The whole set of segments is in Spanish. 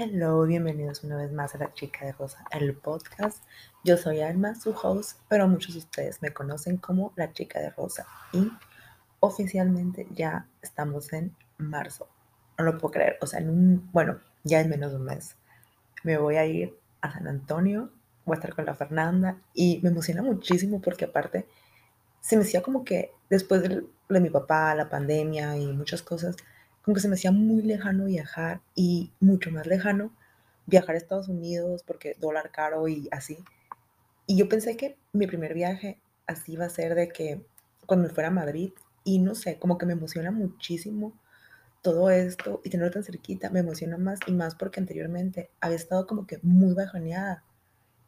Hello, bienvenidos una vez más a La Chica de Rosa, el podcast. Yo soy Alma, su host, pero muchos de ustedes me conocen como La Chica de Rosa y oficialmente ya estamos en marzo. No lo puedo creer, o sea, en un, bueno, ya en menos de un mes. Me voy a ir a San Antonio, voy a estar con la Fernanda y me emociona muchísimo porque aparte se me hacía como que después de, de mi papá, la pandemia y muchas cosas, como que se me hacía muy lejano viajar y mucho más lejano viajar a Estados Unidos porque dólar caro y así. Y yo pensé que mi primer viaje así va a ser de que cuando me fuera a Madrid y no sé, como que me emociona muchísimo todo esto y tenerlo tan cerquita, me emociona más y más porque anteriormente había estado como que muy bajoneada,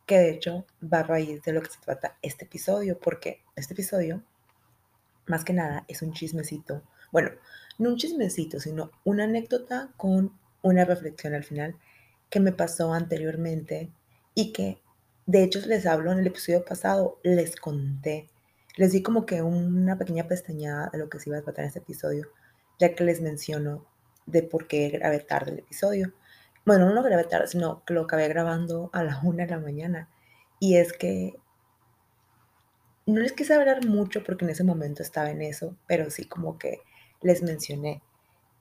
que de hecho va a raíz de lo que se trata este episodio, porque este episodio, más que nada, es un chismecito bueno, no un chismecito, sino una anécdota con una reflexión al final que me pasó anteriormente y que de hecho les hablo en el episodio pasado, les conté, les di como que una pequeña pestañada de lo que se iba a tratar en este episodio, ya que les menciono de por qué grabé tarde el episodio. Bueno, no lo grabé tarde, sino que lo acabé grabando a la una de la mañana. Y es que no les quise hablar mucho porque en ese momento estaba en eso, pero sí como que les mencioné.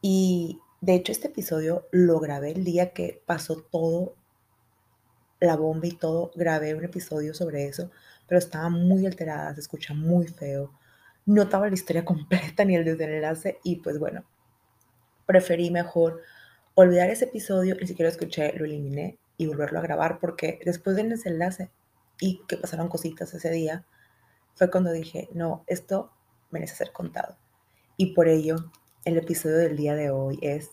Y de hecho este episodio lo grabé el día que pasó todo, la bomba y todo, grabé un episodio sobre eso, pero estaba muy alterada, se escucha muy feo. No estaba la historia completa ni el desenlace y pues bueno, preferí mejor olvidar ese episodio, ni siquiera lo escuché, lo eliminé y volverlo a grabar porque después del desenlace y que pasaron cositas ese día, fue cuando dije, no, esto merece ser contado. Y por ello, el episodio del día de hoy es,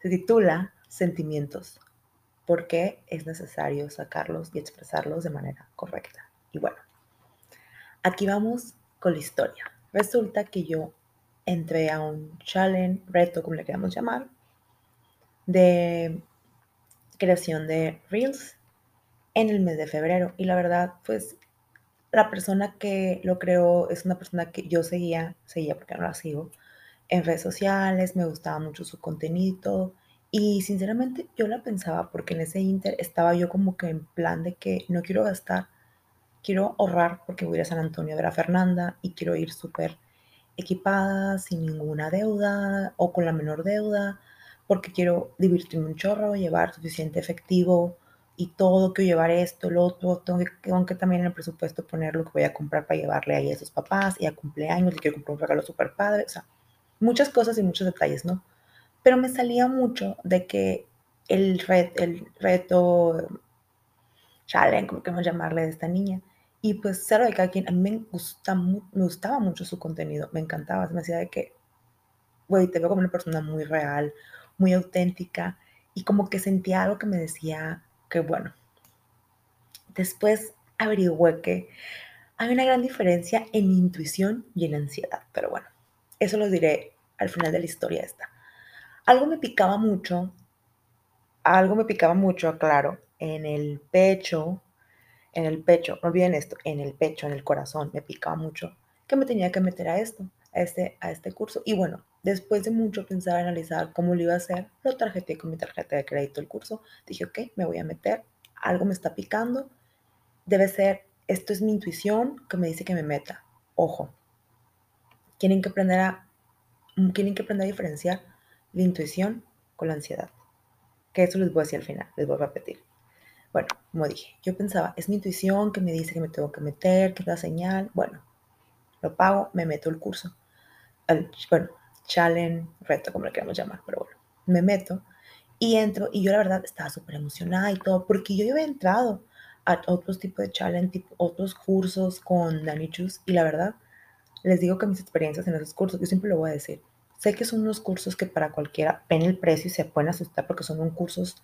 se titula Sentimientos. ¿Por qué es necesario sacarlos y expresarlos de manera correcta? Y bueno, aquí vamos con la historia. Resulta que yo entré a un challenge, reto, como le queramos llamar, de creación de Reels en el mes de febrero. Y la verdad, pues la persona que lo creó es una persona que yo seguía, seguía porque no la sigo, en redes sociales, me gustaba mucho su contenido y sinceramente yo la pensaba porque en ese inter estaba yo como que en plan de que no quiero gastar, quiero ahorrar porque voy a San Antonio a ver a Fernanda y quiero ir súper equipada, sin ninguna deuda o con la menor deuda, porque quiero divertirme un chorro, llevar suficiente efectivo y todo, que llevar esto, lo otro, tengo que, también en el presupuesto poner lo que voy a comprar para llevarle ahí a esos papás y a cumpleaños, y quiero comprar un regalo súper padre, o sea, muchas cosas y muchos detalles, ¿no? Pero me salía mucho de que el, el reto, challenge, como queremos llamarle, de esta niña, y pues cero de cada quien, a mí me, gusta, me gustaba mucho su contenido, me encantaba, se me hacía de que, güey, te veo como una persona muy real, muy auténtica, y como que sentía algo que me decía, que bueno. Después averigüé que hay una gran diferencia en intuición y en ansiedad, pero bueno, eso lo diré al final de la historia esta. Algo me picaba mucho, algo me picaba mucho, claro, en el pecho, en el pecho, no olviden esto, en el pecho, en el corazón, me picaba mucho que me tenía que meter a esto, a este, a este curso. Y bueno, Después de mucho pensar, analizar cómo lo iba a hacer, lo tarjeté con mi tarjeta de crédito el curso. Dije, ok, me voy a meter, algo me está picando. Debe ser, esto es mi intuición que me dice que me meta. Ojo, tienen que aprender a, mm, que aprender a diferenciar la intuición con la ansiedad. Que eso les voy a decir al final, les voy a repetir. Bueno, como dije, yo pensaba, es mi intuición que me dice que me tengo que meter, que da señal. Bueno, lo pago, me meto el curso. bueno, challenge, reto, como le queramos llamar, pero bueno, me meto y entro y yo la verdad estaba súper emocionada y todo, porque yo había entrado a otros tipos de challenge, tipo, otros cursos con Dani Chus y la verdad, les digo que mis experiencias en esos cursos, yo siempre lo voy a decir, sé que son unos cursos que para cualquiera ven el precio y se pueden asustar porque son unos cursos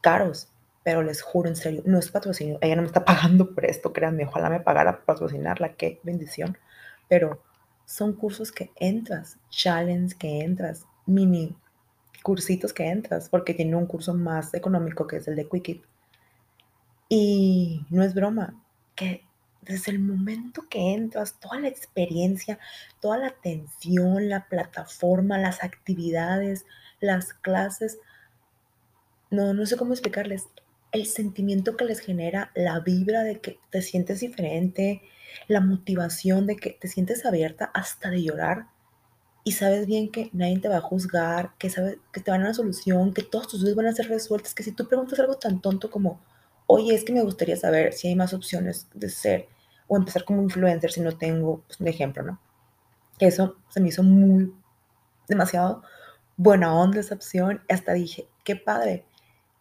caros, pero les juro en serio, no es patrocinio, ella no me está pagando por esto, créanme, ojalá me pagara patrocinarla, qué bendición, pero son cursos que entras, challenge que entras, mini cursitos que entras, porque tiene un curso más económico que es el de Quickit. Y no es broma, que desde el momento que entras, toda la experiencia, toda la atención, la plataforma, las actividades, las clases, no, no sé cómo explicarles, el sentimiento que les genera, la vibra de que te sientes diferente, la motivación de que te sientes abierta hasta de llorar y sabes bien que nadie te va a juzgar, que sabes que te van a una solución, que todos tus dudas van a ser resueltas, que si tú preguntas algo tan tonto como, oye, es que me gustaría saber si hay más opciones de ser o empezar como influencer si no tengo, pues, un ejemplo, ¿no? Eso se me hizo muy, demasiado buena onda esa opción. Hasta dije, qué padre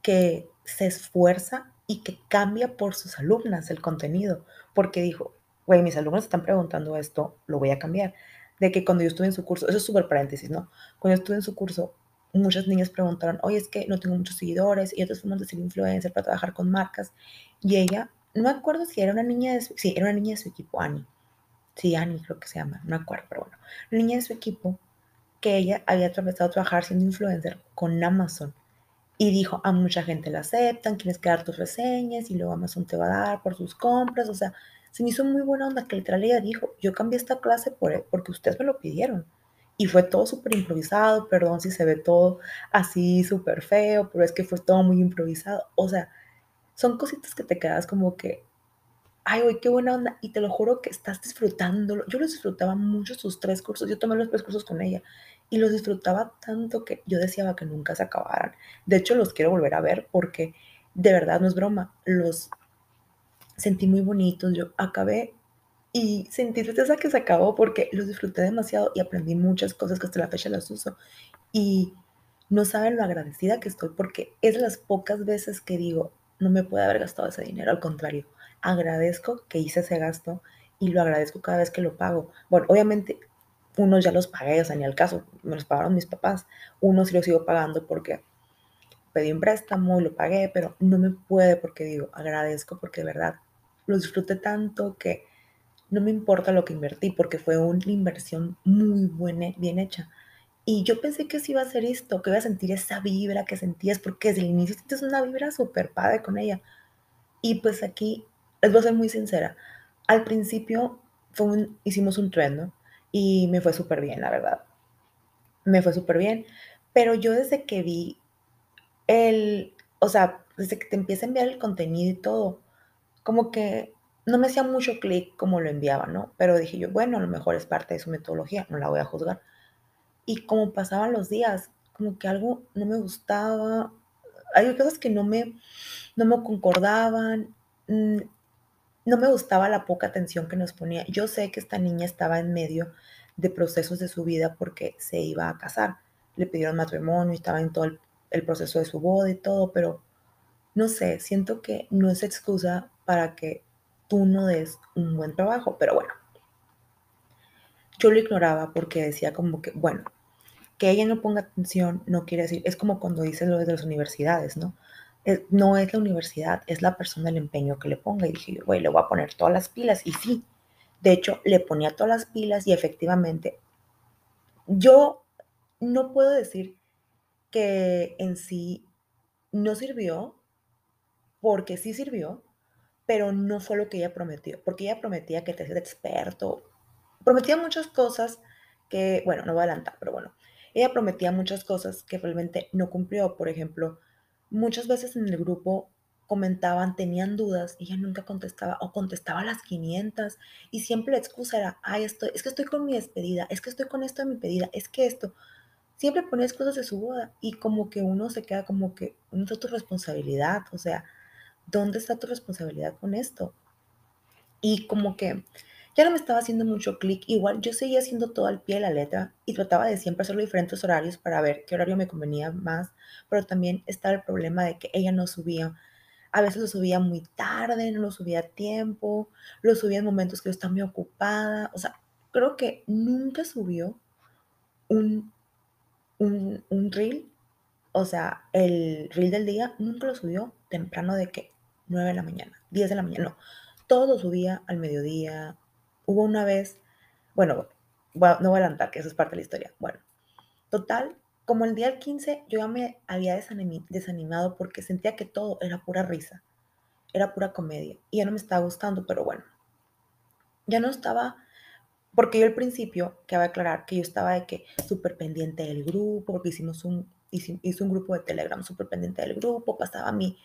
que se esfuerza y que cambia por sus alumnas el contenido, porque dijo, güey, mis alumnos están preguntando esto, lo voy a cambiar. De que cuando yo estuve en su curso, eso es súper paréntesis, ¿no? Cuando yo estuve en su curso, muchas niñas preguntaron, oye, es que no tengo muchos seguidores y otras formas de ser influencer para trabajar con marcas. Y ella, no me acuerdo si era una niña de su, sí, era una niña de su equipo, Annie. Sí, Annie creo que se llama, no me acuerdo, pero bueno. Una niña de su equipo que ella había empezado a trabajar siendo influencer con Amazon. Y dijo, a mucha gente la aceptan, quieres quedar tus reseñas y luego Amazon te va a dar por sus compras. O sea, se me hizo muy buena onda que literal ella dijo, yo cambié esta clase por, porque ustedes me lo pidieron. Y fue todo súper improvisado, perdón si se ve todo así súper feo, pero es que fue todo muy improvisado. O sea, son cositas que te quedas como que, ay, güey, qué buena onda. Y te lo juro que estás disfrutándolo. Yo los disfrutaba mucho sus tres cursos. Yo tomé los tres cursos con ella y los disfrutaba tanto que yo deseaba que nunca se acabaran. De hecho, los quiero volver a ver porque de verdad no es broma. Los sentí muy bonitos. Yo acabé y sentí tristeza que se acabó porque los disfruté demasiado y aprendí muchas cosas que hasta la fecha las uso. Y no saben lo agradecida que estoy porque es las pocas veces que digo, no me puede haber gastado ese dinero. Al contrario, agradezco que hice ese gasto y lo agradezco cada vez que lo pago. Bueno, obviamente unos ya los pagué, o sea, ni al caso, me los pagaron mis papás. Unos sí los sigo pagando porque pedí un préstamo y lo pagué, pero no me puede porque digo, agradezco porque de verdad lo disfruté tanto que no me importa lo que invertí porque fue una inversión muy buena, bien hecha. Y yo pensé que sí iba a ser esto, que iba a sentir esa vibra que sentías, porque desde el inicio sientes una vibra súper padre con ella. Y pues aquí, les voy a ser muy sincera, al principio fue hicimos un tren, Y me fue súper bien, la verdad. Me fue súper bien. Pero yo desde que vi el, o sea, desde que te empieza a enviar el contenido y todo, como que no me hacía mucho clic como lo enviaba, ¿no? Pero dije yo, bueno, a lo mejor es parte de su metodología, no la voy a juzgar. Y como pasaban los días, como que algo no me gustaba, hay cosas que no me, no me concordaban, mm, no me gustaba la poca atención que nos ponía. Yo sé que esta niña estaba en medio de procesos de su vida porque se iba a casar, le pidieron matrimonio, estaba en todo el, el proceso de su boda y todo, pero no sé, siento que no es excusa para que tú no des un buen trabajo, pero bueno. Yo lo ignoraba porque decía como que, bueno, que ella no ponga atención no quiere decir, es como cuando dices lo de las universidades, ¿no? no es la universidad, es la persona el empeño que le ponga. Y dije, güey, le voy a poner todas las pilas. Y sí, de hecho, le ponía todas las pilas y efectivamente, yo no puedo decir que en sí no sirvió, porque sí sirvió, pero no fue lo que ella prometió, porque ella prometía que te hacías experto, prometía muchas cosas que, bueno, no voy a adelantar, pero bueno, ella prometía muchas cosas que realmente no cumplió, por ejemplo, muchas veces en el grupo comentaban, tenían dudas, y ella nunca contestaba o contestaba a las 500 y siempre la excusa era, ay, estoy, es que estoy con mi despedida, es que estoy con esto de mi pedida, es que esto, siempre ponía excusas de su boda y como que uno se queda como que, no es tu responsabilidad, o sea, ¿dónde está tu responsabilidad con esto? Y como que ya no me estaba haciendo mucho clic, igual yo seguía haciendo todo al pie de la letra y trataba de siempre hacerlo diferentes horarios para ver qué horario me convenía más, pero también estaba el problema de que ella no subía. A veces lo subía muy tarde, no lo subía a tiempo, lo subía en momentos que yo estaba muy ocupada. O sea, creo que nunca subió un, un, un reel, o sea, el reel del día, nunca lo subió temprano de que 9 de la mañana, 10 de la mañana, no. Todo subía al mediodía. Hubo una vez, bueno, no voy a adelantar, que eso es parte de la historia. Bueno, total, como el día 15 yo ya me había desanimado porque sentía que todo era pura risa, era pura comedia y ya no me estaba gustando, pero bueno, ya no estaba, porque yo al principio, que voy a aclarar, que yo estaba de que súper pendiente del grupo, porque hicimos un, hice, hice un grupo de Telegram súper pendiente del grupo, pasaba mi,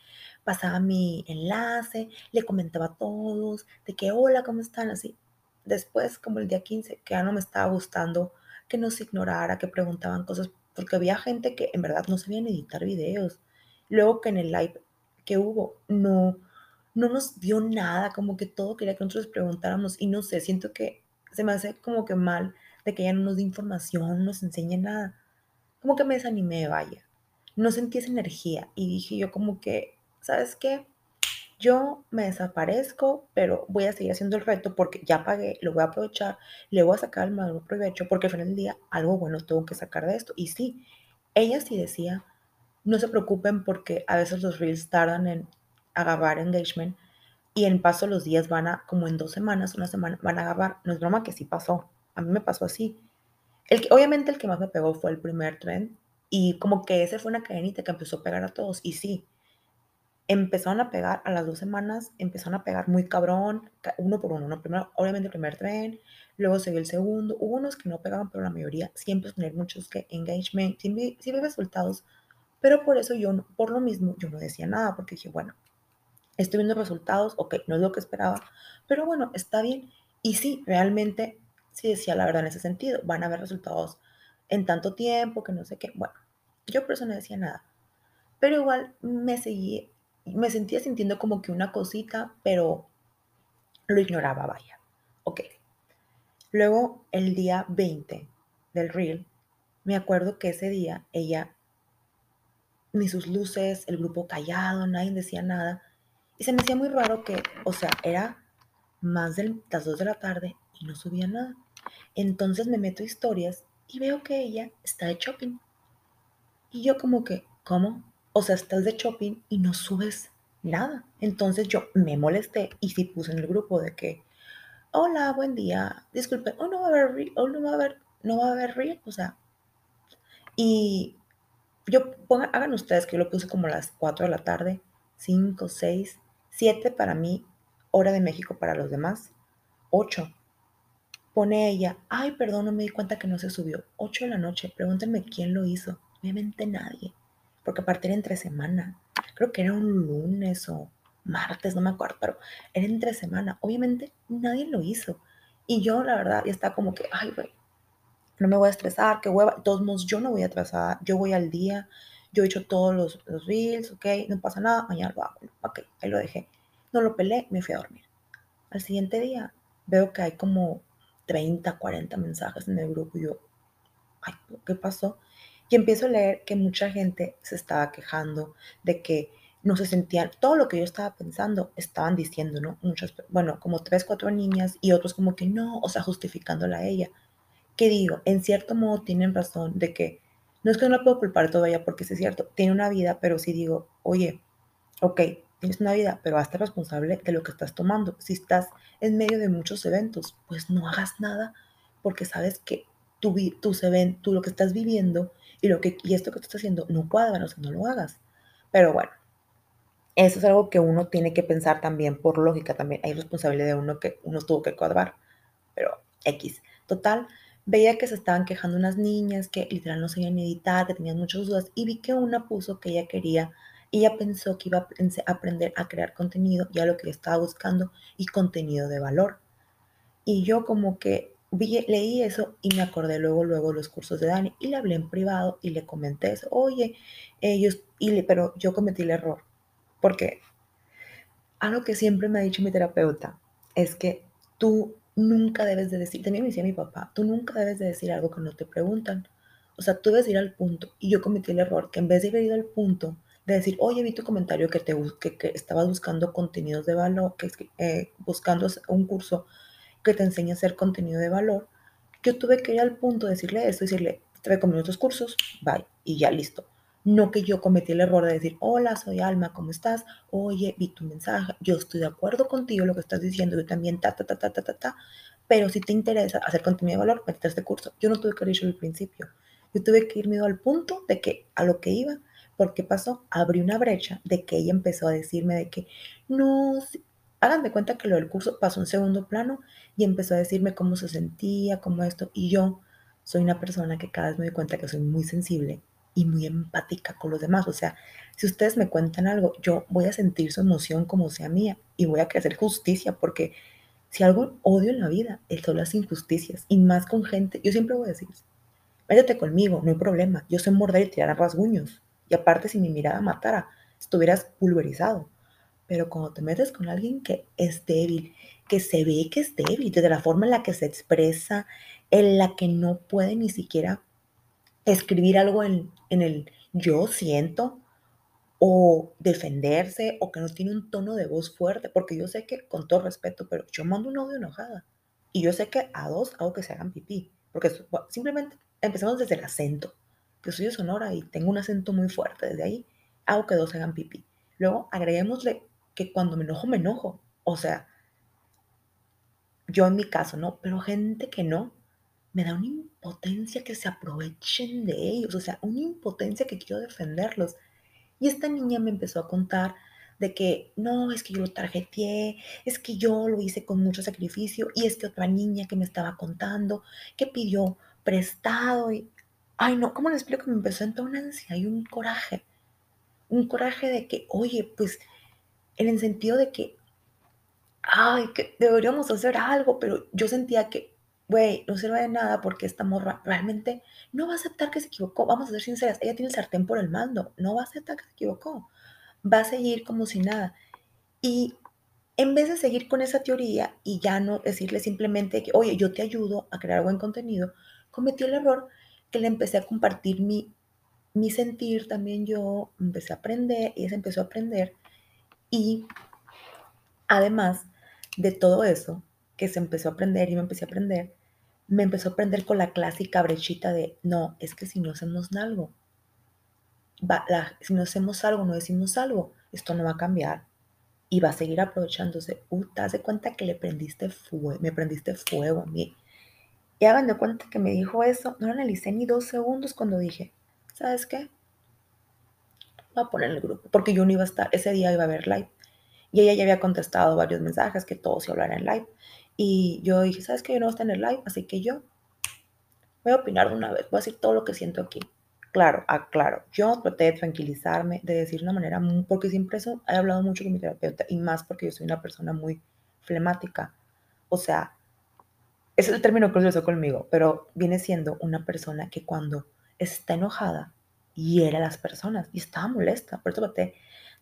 pasaba mi enlace, le comentaba a todos de que hola, ¿cómo están? Así. Después, como el día 15, que ya no me estaba gustando que nos ignorara, que preguntaban cosas, porque había gente que en verdad no sabían editar videos. Luego que en el live que hubo, no, no nos dio nada, como que todo quería que nosotros preguntáramos y no sé, siento que se me hace como que mal de que ella no nos dé información, no nos enseñe nada. Como que me desanimé, vaya. No sentí esa energía y dije yo como que, ¿sabes qué? Yo me desaparezco, pero voy a seguir haciendo el reto porque ya pagué, lo voy a aprovechar, le voy a sacar el mayor provecho porque al final del día algo bueno tengo que sacar de esto. Y sí, ella sí decía, no se preocupen porque a veces los reels tardan en acabar engagement y en paso los días van a, como en dos semanas, una semana, van a acabar. No es broma que sí pasó. A mí me pasó así. Obviamente el que más me pegó fue el primer trend y como que ese fue una cadenita que empezó a pegar a todos. Y sí, empezaron a pegar a las dos semanas, empezaron a pegar muy cabrón, uno por uno. ¿no? Primero, obviamente el primer tren, luego se el segundo. Hubo unos que no pegaban, pero la mayoría siempre tener muchos que engagement, sí vi, resultados. Pero por eso yo, por lo mismo, yo no decía nada, porque dije, bueno, estoy viendo resultados, ok, no es lo que esperaba, pero bueno, está bien. Y sí, realmente, sí decía la verdad en ese sentido, van a haber resultados en tanto tiempo, que no sé qué. Bueno, yo por eso no decía nada. Pero igual me seguí, me sentía sintiendo como que una cosita, pero lo ignoraba, vaya. Ok. Luego, el día 20 del reel, me acuerdo que ese día ella, ni sus luces, el grupo callado, nadie decía nada. Y se me hacía muy raro que, o sea, era más de las 2 de la tarde y no subía nada. Entonces me meto a historias y veo que ella está de shopping. Y yo como que, ¿cómo? O sea, estás de shopping y no subes nada. Entonces yo me molesté y sí puse en el grupo de que, hola, buen día, disculpe, oh, no va a haber, oh, no va a haber, no va a haber reel, o sea, y yo, hagan ustedes que yo lo puse como a las 4 de la tarde, 5, 6, 7 para mí, hora de México para los demás, 8. Pone ella, ay, perdón, no me di cuenta que no se subió. 8 de la noche, pregúntenme quién lo hizo. Obviamente nadie, porque aparte era entre semana. Creo que era un lunes o martes, no me acuerdo, pero era entre semana. Obviamente nadie lo hizo. Y yo, la verdad, ya está como que, ay, güey, no me voy a estresar, qué hueva. De todos modos, yo no voy a atrasar, yo voy al día, yo he hecho todos los, los reels, ok, no pasa nada, mañana lo hago. Ok, ahí lo dejé. No lo pelé, me fui a dormir. Al siguiente día veo que hay como 30, 40 mensajes en el grupo y yo, ay, ¿qué pasó? Y empiezo a leer que mucha gente se estaba quejando de que no se sentían, todo lo que yo estaba pensando, estaban diciendo, ¿no? Muchas, bueno, como tres, cuatro niñas y otros como que no, o sea, justificándola a ella. ¿Qué digo? En cierto modo tienen razón de que, no es que no la puedo culpar todavía porque es cierto, tiene una vida, pero sí digo, oye, ok, tienes una vida, pero hazte responsable de lo que estás tomando. Si estás en medio de muchos eventos, pues no hagas nada porque sabes que tu, tus eventos, tú lo que estás viviendo y, lo que, y esto que tú estás haciendo no cuadra, o no lo hagas. Pero bueno, eso es algo que uno tiene que pensar también por lógica, también hay responsabilidad de uno que uno tuvo que cuadrar, pero X. Total, veía que se estaban quejando unas niñas que literal no sabían editar, que tenían muchas dudas y vi que una puso que ella quería, ella pensó que iba a aprender a crear contenido, ya lo que estaba buscando, y contenido de valor. Y yo como que leí eso y me acordé luego, luego los cursos de Dani y le hablé en privado y le comenté eso. Oye, ellos, y pero yo cometí el error. Porque algo que siempre me ha dicho mi terapeuta es que tú nunca debes de decir, también me decía mi papá, tú nunca debes de decir algo que no te preguntan. O sea, tú debes ir al punto. Y yo cometí el error que en vez de haber ido al punto de decir, oye, vi tu comentario que, te, que, que estabas buscando contenidos de valor, que eh, buscando un curso que te enseña a hacer contenido de valor, yo tuve que ir al punto de decirle eso, decirle, te recomiendo otros cursos, bye, y ya listo. No que yo cometí el error de decir, hola, soy Alma, ¿cómo estás? Oye, vi tu mensaje, yo estoy de acuerdo contigo, lo que estás diciendo, yo también, ta, ta, ta, ta, ta, ta, ta, pero si te interesa hacer contenido de valor, métete este curso. Yo no tuve que ir al principio, yo tuve que irme al punto de que a lo que iba, porque pasó, abrí una brecha de que ella empezó a decirme de que, no, hagan de cuenta que lo del curso pasó en segundo plano y empezó a decirme cómo se sentía, cómo esto, y yo soy una persona que cada vez me doy cuenta que soy muy sensible y muy empática con los demás. O sea, si ustedes me cuentan algo, yo voy a sentir su emoción como sea mía y voy a hacer justicia porque si algo odio en la vida, es son las injusticias y más con gente. Yo siempre voy a decir, métete conmigo, no hay problema. Yo sé morder y tirar rasguños. Y aparte, si mi mirada matara, estuvieras pulverizado. Pero cuando te metes con alguien que es débil, que se ve que es débil, desde la forma en la que se expresa, en la que no puede ni siquiera escribir algo en, en el yo siento, o defenderse, o que no tiene un tono de voz fuerte, porque yo sé que, con todo respeto, pero yo mando un audio enojada. Y yo sé que a dos hago que se hagan pipí, porque simplemente empezamos desde el acento. Yo soy de Sonora y tengo un acento muy fuerte, desde ahí hago que dos hagan pipí. Luego agreguémosle que cuando me enojo, me enojo. O sea, yo en mi caso, ¿no? Pero gente que no, me da una impotencia que se aprovechen de ellos, o sea, una impotencia que quiero defenderlos. Y esta niña me empezó a contar de que no, es que yo lo tarjeteé, es que yo lo hice con mucho sacrificio, y es que otra niña que me estaba contando, que pidió prestado, y, ay no, ¿cómo le explico? Me empezó entrar una ansia y un coraje, un coraje de que, oye, pues, en el sentido de que ay, que deberíamos hacer algo, pero yo sentía que, güey, no sirve de nada porque esta morra realmente no va a aceptar que se equivocó. Vamos a ser sinceras, ella tiene el sartén por el mando, no va a aceptar que se equivocó. Va a seguir como si nada. Y en vez de seguir con esa teoría y ya no decirle simplemente que, oye, yo te ayudo a crear buen contenido, cometí el error que le empecé a compartir mi, mi sentir también yo, empecé a aprender, ella se empezó a aprender y además de todo eso que se empezó a aprender y me empecé a aprender, me empezó a aprender con la clásica brechita de, no, es que si no hacemos algo, va, si no hacemos algo, no decimos algo, esto no va a cambiar y va a seguir aprovechándose. Uh, te das cuenta que le prendiste fuego, me prendiste fuego a mí. Y hagan de cuenta que me dijo eso, no lo analicé ni dos segundos cuando dije, ¿sabes qué? Voy a poner el grupo, porque yo no iba a estar, ese día iba a haber live. Y ella ya había contestado varios mensajes que todos se hablaran en live. Y yo dije, ¿sabes qué? Yo no voy a estar en el live, así que yo voy a opinar de una vez, voy a decir todo lo que siento aquí. Claro, aclaro, yo traté de tranquilizarme, de decir de una manera, porque siempre eso he hablado mucho con mi terapeuta y más porque yo soy una persona muy flemática. O sea, es el término que usó conmigo, pero viene siendo una persona que cuando está enojada hiere a las personas y estaba molesta. Por eso traté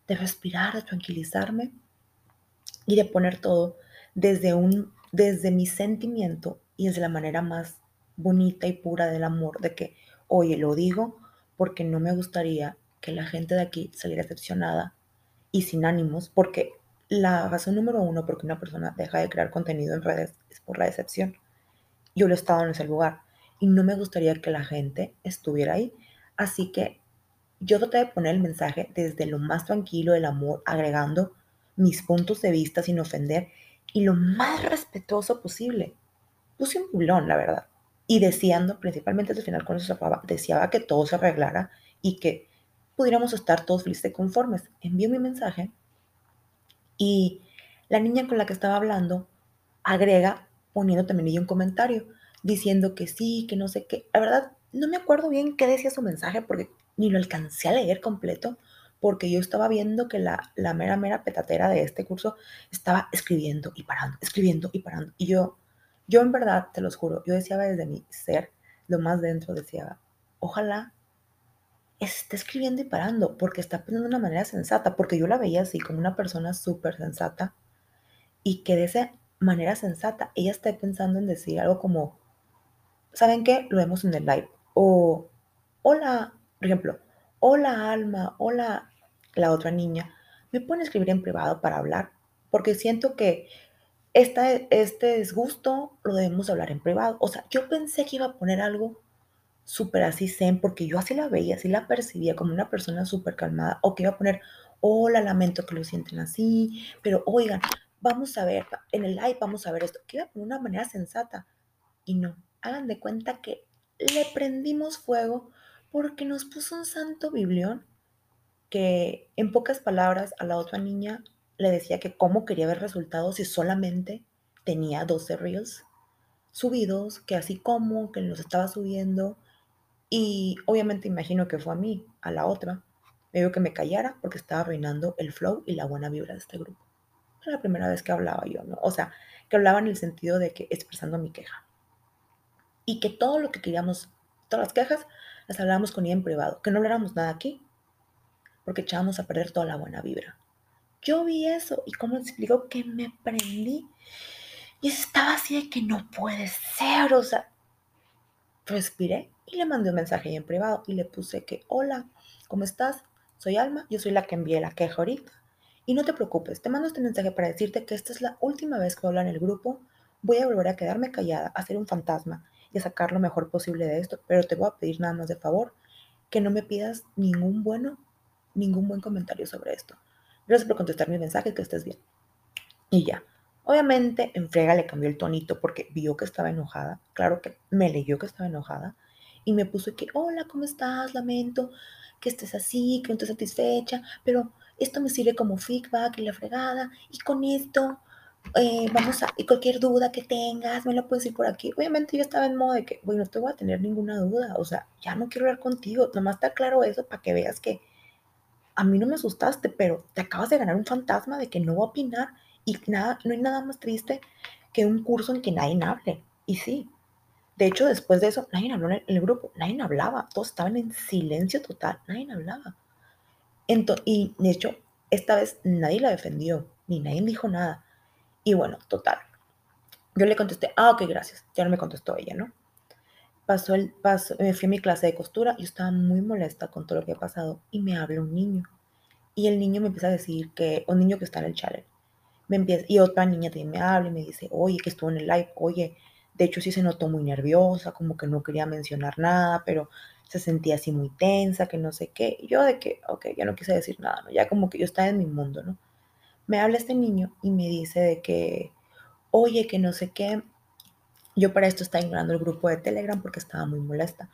de respirar, de tranquilizarme y de poner todo desde, un, desde mi sentimiento y desde la manera más bonita y pura del amor, de que, oye, lo digo porque no me gustaría que la gente de aquí saliera decepcionada y sin ánimos, porque la razón número uno por qué una persona deja de crear contenido en redes es por la decepción. Yo lo he en ese lugar y no me gustaría que la gente estuviera ahí. Así que yo traté de poner el mensaje desde lo más tranquilo del amor, agregando mis puntos de vista sin ofender y lo más respetuoso posible. Puse un bulón, la verdad. Y deseando, principalmente al final cuando se acababa, deseaba que todo se arreglara y que pudiéramos estar todos felices y conformes. Envío mi mensaje y la niña con la que estaba hablando agrega poniendo también un comentario diciendo que sí, que no sé qué. La verdad, no me acuerdo bien qué decía su mensaje porque ni lo alcancé a leer completo porque yo estaba viendo que la, la mera, mera petatera de este curso estaba escribiendo y parando, escribiendo y parando. Y yo, yo en verdad, te los juro, yo deseaba desde mi ser, lo más dentro, decía, ojalá esté escribiendo y parando, porque está pensando de una manera sensata, porque yo la veía así, como una persona súper sensata, y que de manera sensata ella esté pensando en decir algo como, ¿saben qué? Lo vemos en el live. O, hola, por ejemplo, hola Alma, hola la otra niña, me pueden escribir en privado para hablar, porque siento que esta, este disgusto lo debemos hablar en privado. O sea, yo pensé que iba a poner algo súper así zen, porque yo así la veía, así la percibía como una persona súper calmada, o que iba a poner, hola, lamento que lo sienten así, pero oigan, vamos a ver, en el live vamos a ver esto, que iba a poner una manera sensata. Y no, hagan de cuenta que le prendimos fuego porque nos puso un santo biblión que en pocas palabras a la otra niña le decía que cómo quería ver resultados si solamente tenía 12 reels subidos, que así como, que los estaba subiendo Y obviamente imagino que fue a mí, a la otra. Me dijo que me callara porque estaba arruinando el flow y la buena vibra de este grupo. Era la primera vez que hablaba yo, ¿no? O sea, que hablaba en el sentido de que expresando mi queja. Y que todo lo que queríamos, todas las quejas, las hablábamos con ella en privado. Que no habláramos nada aquí porque echábamos a perder toda la buena vibra. Yo vi eso y como explico que me prendí. Y estaba así de que no puede ser, o sea, respiré y le mandé un mensaje en privado y le puse que, hola, ¿cómo estás? Soy Alma, yo soy la que envié la queja ahorita. Y no te preocupes, te mando este mensaje para decirte que esta es la última vez que hablo en el grupo. Voy a volver a quedarme callada, a ser un fantasma y a sacar lo mejor posible de esto, pero te voy a pedir nada más de favor que no me pidas ningún bueno, ningún buen comentario sobre esto. Gracias por contestar mi mensaje, que estés bien. Y ya. Obviamente, en frega le cambió el tonito porque vio que estaba enojada. Claro que me leyó que estaba enojada. Y me puso que, hola, ¿cómo estás? Lamento que estés así, que no estés satisfecha, pero esto me sirve como feedback y la fregada. Y con esto, eh, vamos a, y cualquier duda que tengas, me la puedes decir por aquí. Obviamente yo estaba en modo de que, bueno, no te voy a tener ninguna duda. O sea, ya no quiero hablar contigo. Nomás está claro eso para que veas que a mí no me asustaste, pero te acabas de ganar un fantasma de que no voy a opinar y nada, no hay nada más triste que un curso en que nadie hable. Y sí, de hecho, después de eso, nadie habló en el, grupo, nadie hablaba, todos estaban en silencio total, nadie hablaba. Entonces, y de hecho, esta vez nadie la defendió, ni nadie dijo nada. Y bueno, total. Yo le contesté, ah, ok, gracias. Ya no me contestó ella, ¿no? Pasó el paso, me fui a mi clase de costura, yo estaba muy molesta con todo lo que ha pasado y me habla un niño. Y el niño me empieza a decir que, un niño que está en el challenge, me empieza, y otra niña también me habla y me dice, oye, que estuvo en el live, oye, de hecho sí se notó muy nerviosa, como que no quería mencionar nada, pero se sentía así muy tensa, que no sé qué. yo de que, ok, ya no quise decir nada. Ya como que yo estaba en mi mundo, ¿no? Me habla este niño y me dice de que, oye, que no sé qué, yo para esto estaba ignorando el grupo de Telegram porque estaba muy molesta.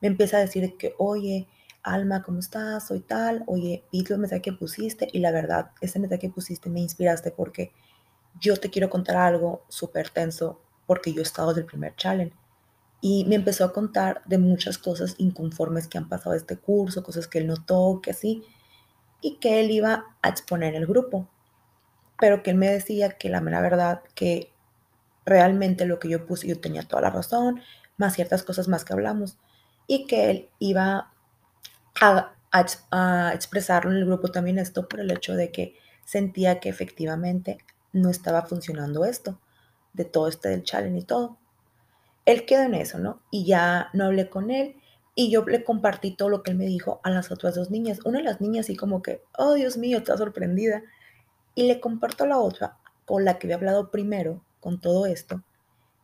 Me empieza a decir que, oye, Alma, ¿cómo estás? Soy tal. Oye, vi el mensaje que pusiste y la verdad, ese mensaje que pusiste me inspiraste porque yo te quiero contar algo súper tenso porque yo he estado del primer challenge. Y me empezó a contar de muchas cosas inconformes que han pasado este curso, cosas que él notó, que así, y que él iba a exponer en el grupo. Pero que él me decía que la mera verdad, que realmente lo que yo puse, yo tenía toda la razón, más ciertas cosas más que hablamos, y que él iba a, expresarlo en el grupo también esto por el hecho de que sentía que efectivamente no estaba funcionando esto, de todo este del challenge y todo. Él quedó en eso, ¿no? Y ya no hablé con él y yo le compartí todo lo que él me dijo a las otras dos niñas. Una de las niñas así como que, oh Dios mío, está sorprendida. Y le comparto a la otra, con la que había hablado primero, con todo esto.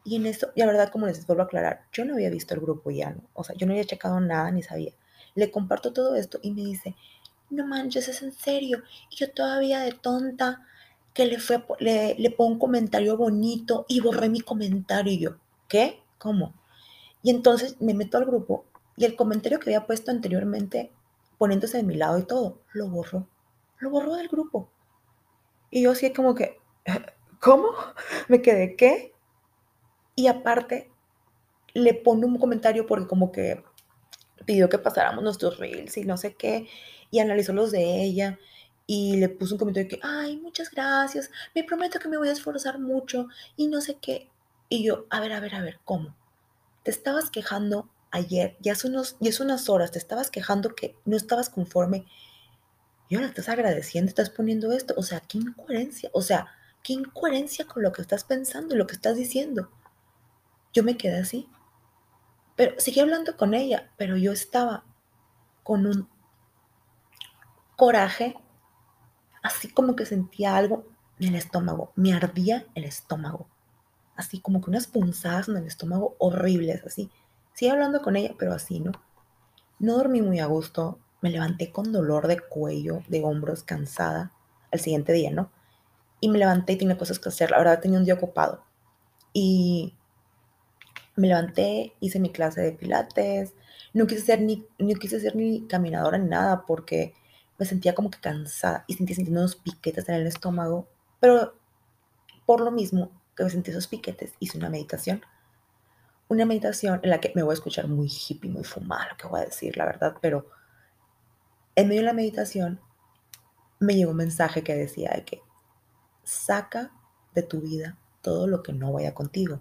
Y en eso, y la verdad, como les vuelvo a aclarar, yo no había visto el grupo ya, ¿no? O sea, yo no había checado nada ni sabía. Le comparto todo esto y me dice, no manches, es en serio. Y yo todavía de tonta que le, fue, le, le pongo un comentario bonito y borré mi comentario. Y yo, ¿qué? ¿Cómo? Y entonces me meto al grupo y el comentario que había puesto anteriormente, poniéndose de mi lado y todo, lo borró. Lo borró del grupo. Y yo así como que, ¿cómo? Me quedé, ¿qué? Y aparte, le pone un comentario porque como que pidió que pasáramos nuestros reels y no sé qué, y analizó los de ella, y le puso un comentario de que, ay, muchas gracias, me prometo que me voy a esforzar mucho, y no sé qué. Y yo, a ver, a ver, a ver, ¿cómo? Te estabas quejando ayer, ya hace, unos, ya hace unas horas, te estabas quejando que no estabas conforme, y ahora estás agradeciendo, estás poniendo esto, o sea, qué incoherencia, o sea, qué incoherencia con lo que estás pensando y lo que estás diciendo. Yo me quedé así. Pero seguí hablando con ella, pero yo estaba con un coraje, así como que sentía algo en el estómago, me ardía el estómago, así como que unas punzadas en el estómago horribles, así. Seguí hablando con ella, pero así, ¿no? No dormí muy a gusto, me levanté con dolor de cuello, de hombros, cansada, al siguiente día, ¿no? y me levanté y tenía cosas que hacer. La verdad tenía un día ocupado. Y me levanté, hice mi clase de pilates. No quise ser ni, no quise ser ni caminadora ni nada porque me sentía como que cansada y sentía sintiendo unos piquetes en el estómago. Pero por lo mismo que me sentí esos piquetes, hice una meditación. una meditación en la que me voy a escuchar muy hippie, muy fumada lo que voy a decir, la verdad, pero en medio de la meditación me llegó un mensaje que decía de que saca de tu vida todo lo que no vaya contigo.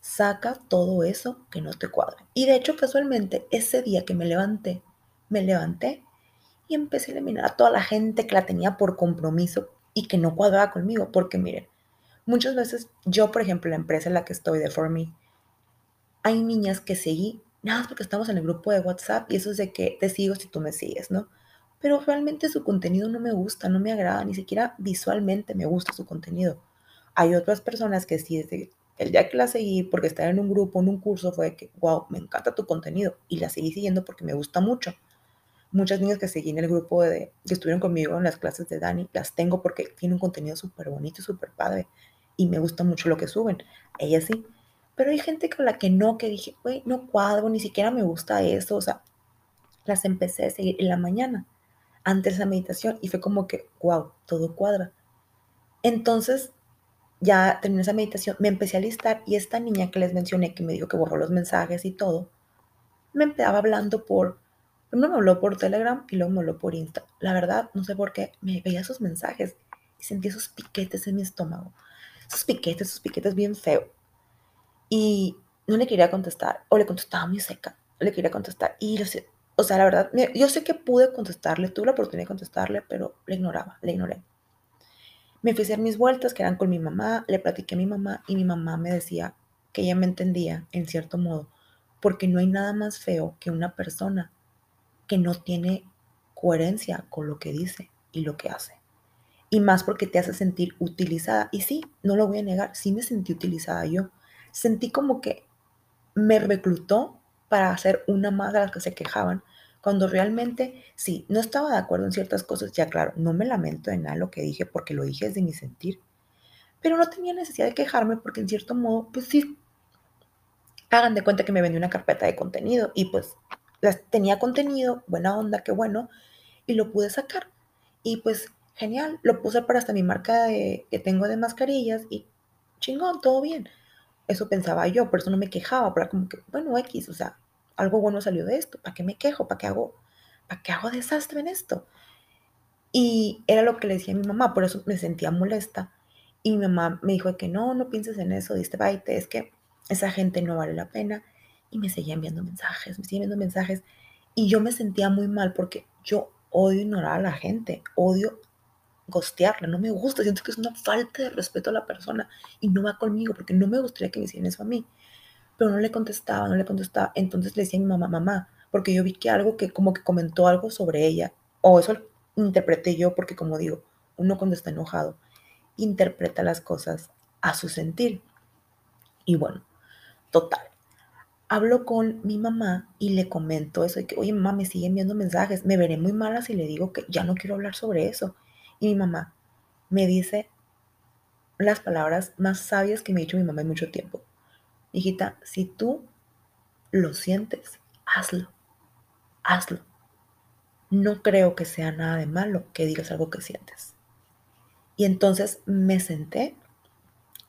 Saca todo eso que no te cuadra. Y de hecho, casualmente, ese día que me levanté, me levanté y empecé a eliminar a toda la gente que la tenía por compromiso y que no cuadraba conmigo. Porque miren, muchas veces yo, por ejemplo, la empresa en la que estoy de For Me, hay niñas que seguí, nada más porque estamos en el grupo de WhatsApp y eso es de que te sigo si tú me sigues, ¿no? Pero realmente su contenido no me gusta, no me agrada, ni siquiera visualmente me gusta su contenido. Hay otras personas que sí, desde el día que la seguí, porque estaba en un grupo, en un curso, fue que, wow, me encanta tu contenido. Y la seguí siguiendo porque me gusta mucho. Muchas niñas que seguí en el grupo de, que estuvieron conmigo en las clases de Dani, las tengo porque tiene un contenido súper bonito y súper padre. Y me gusta mucho lo que suben. Ella sí. Pero hay gente con la que no, que dije, güey, no cuadro, ni siquiera me gusta eso. O sea, las empecé a seguir en la mañana, antes de esa meditación, y fue como que, wow, todo cuadra. Entonces, ya terminé esa meditación, me empecé a listar y esta niña que les mencioné, que me dijo que borró los mensajes y todo, me empezaba hablando por, primero me habló por Telegram y luego me habló por Insta. La verdad, no sé por qué, me veía sus mensajes y sentía esos piquetes en mi estómago. Esos piquetes, esos piquetes bien feos. Y no le quería contestar, o le contestaba muy seca, le quería contestar. Y lo sé, o sea, la verdad, yo sé que pude contestarle, tuve la oportunidad de contestarle, pero le ignoraba, le ignoré. Me fui a hacer mis vueltas, que eran con mi mamá, le platiqué a mi mamá y mi mamá me decía que ella me entendía, en cierto modo, porque no hay nada más feo que una persona que no tiene coherencia con lo que dice y lo que hace. Y más porque te hace sentir utilizada. Y sí, no lo voy a negar, sí me sentí utilizada yo sentí como que me reclutó para hacer una más de las que se quejaban, cuando realmente sí, no estaba de acuerdo en ciertas cosas, ya claro, no me lamento de nada lo que dije porque lo dije desde mi sentir, pero no tenía necesidad de quejarme porque en cierto modo, pues sí, hagan de cuenta que me vendió una carpeta de contenido y pues tenía contenido, buena onda, qué bueno, y lo pude sacar. Y pues genial, lo puse para hasta mi marca que tengo de mascarillas y chingón, todo bien. Eso pensaba yo, por eso no me quejaba, pero como que, bueno, X, o sea, algo bueno salió de esto, ¿para qué me quejo? ¿Para qué hago, para qué hago desastre en esto? Y era lo que le decía a mi mamá, por eso me sentía molesta. Y mi mamá me dijo que no, no pienses en eso, diste baite, es que esa gente no vale la pena. Y me seguía enviando mensajes, me seguía enviando mensajes. Y yo me sentía muy mal porque yo odio ignorar a la gente, odio gostearla, no me gusta, siento que es una falta de respeto a la persona y no va conmigo porque no me gustaría que me hicieran eso a mí. Pero no le contestaba, no le contestaba. Entonces le decía mi mamá, mamá, porque yo vi que algo que como que comentó algo sobre ella, o eso interpreté yo porque como digo, uno cuando está enojado, interpreta las cosas a su sentir. Y bueno, total. Hablo con mi mamá y le comento eso de que, oye, mamá, me siguen enviando mensajes, me veré muy mala si le digo que ya no quiero hablar sobre eso. Y mi mamá me dice las palabras más sabias que me ha dicho mi mamá en mucho tiempo. Hijita, si tú lo sientes, hazlo. Hazlo. No creo que sea nada de malo que digas algo que sientes. Y entonces me senté,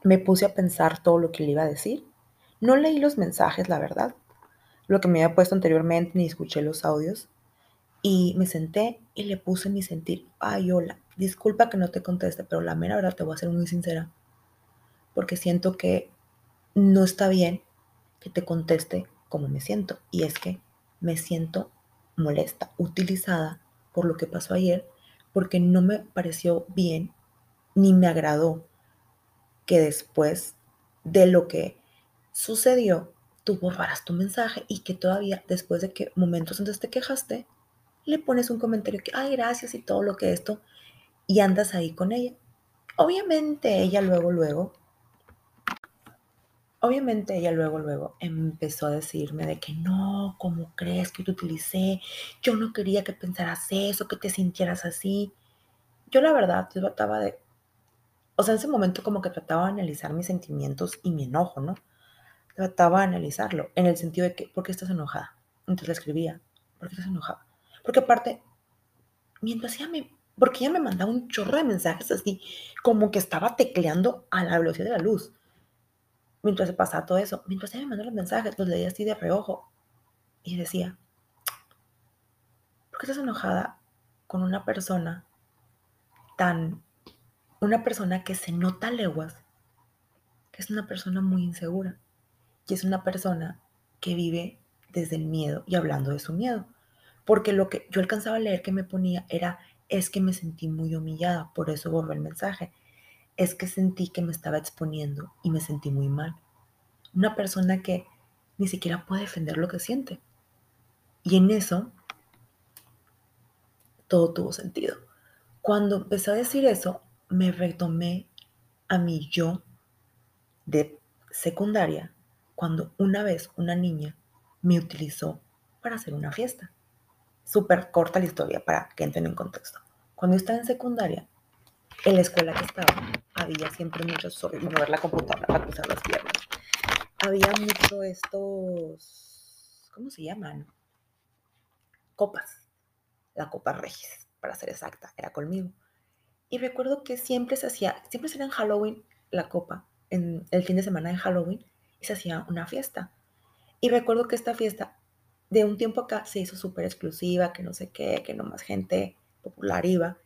me puse a pensar todo lo que le iba a decir. No leí los mensajes, la verdad, lo que me había puesto anteriormente, ni escuché los audios. Y me senté y le puse mi sentir. Ay, hola, disculpa que no te conteste, pero la mera verdad te voy a ser muy sincera. Porque siento que no está bien que te conteste como me siento. Y es que me siento molesta, utilizada por lo que pasó ayer, porque no me pareció bien ni me agradó que después de lo que sucedió, tú borraras tu mensaje y que todavía después de que momentos antes te quejaste, le pones un comentario que, ay, gracias y todo lo que esto, y andas ahí con ella. Obviamente ella luego, luego, obviamente ella luego, luego empezó a decirme de que no, ¿cómo crees que te utilicé? Yo no quería que pensaras eso, que te sintieras así. Yo la verdad trataba de, o sea, en ese momento como que trataba de analizar mis sentimientos y mi enojo, ¿no? Trataba de analizarlo en el sentido de que, ¿por qué estás enojada? Entonces le escribía, ¿por qué estás enojada? Porque aparte, mientras ella me, porque ella me mandaba un chorro de mensajes así, como que estaba tecleando a la velocidad de la luz. mientras se pasaba todo eso, mientras ella me mandó los mensajes, los leía así de reojo y decía, ¿por qué estás enojada con una persona tan, una persona que se nota leguas, que es una persona muy insegura y es una persona que vive desde el miedo y hablando de su miedo? Porque lo que yo alcanzaba a leer que me ponía era, es que me sentí muy humillada, por eso borró el mensaje. Es que sentí que me estaba exponiendo y me sentí muy mal. Una persona que ni siquiera puede defender lo que siente. Y en eso todo tuvo sentido. Cuando empecé a decir eso, me retomé a mi yo de secundaria, cuando una vez una niña me utilizó para hacer una fiesta súper corta la historia para que entren en contexto. Cuando estaba en secundaria, en la escuela que estaba, había siempre muchos, sobre mover la computadora para cruzar las piernas, había mucho estos, ¿cómo se llaman? Copas. La copa Regis, para ser exacta, era conmigo. Y recuerdo que siempre se hacía, siempre se en Halloween la copa, en el fin de semana de Halloween, se hacía una fiesta. Y recuerdo que esta fiesta de un tiempo acá se hizo súper exclusiva, que no sé qué, que no más gente popular iba.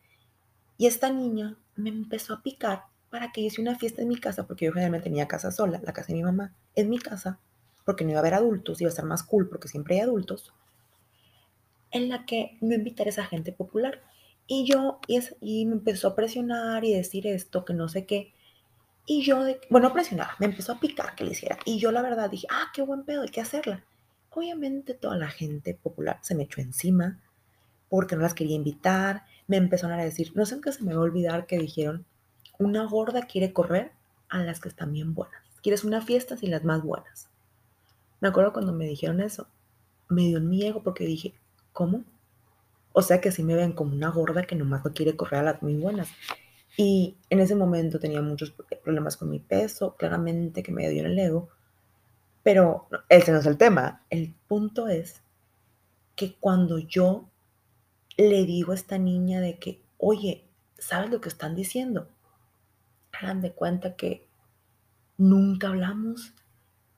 Y esta niña me empezó a picar para que hice una fiesta en mi casa, porque yo generalmente tenía casa sola, la casa de mi mamá, en mi casa, porque no iba a haber adultos, iba a ser más cool porque siempre hay adultos, en la que no invitar a esa gente popular. Y yo, y, y me empezó a presionar y decir esto, que no sé qué. Y yo, de, bueno, presionar, me empezó a picar que le hiciera. Y yo la verdad dije, ah, qué buen pedo, hay que hacerla. Obviamente toda la gente popular se me echó encima porque no las quería invitar. Me empezaron a decir, no sé en qué se me va a olvidar que dijeron, una gorda quiere correr a las que están bien buenas. Quieres una fiesta sin las más buenas. Me acuerdo cuando me dijeron eso, me dio un miedo porque dije, ¿cómo? O sea que así me ven como una gorda que nomás no quiere correr a las muy buenas. Y en ese momento tenía muchos problemas con mi peso, claramente que me dio en el ego. Pero ese no es el tema. El punto es que cuando yo le digo a esta niña de que, oye, ¿sabes lo que están diciendo? Hagan de cuenta que nunca hablamos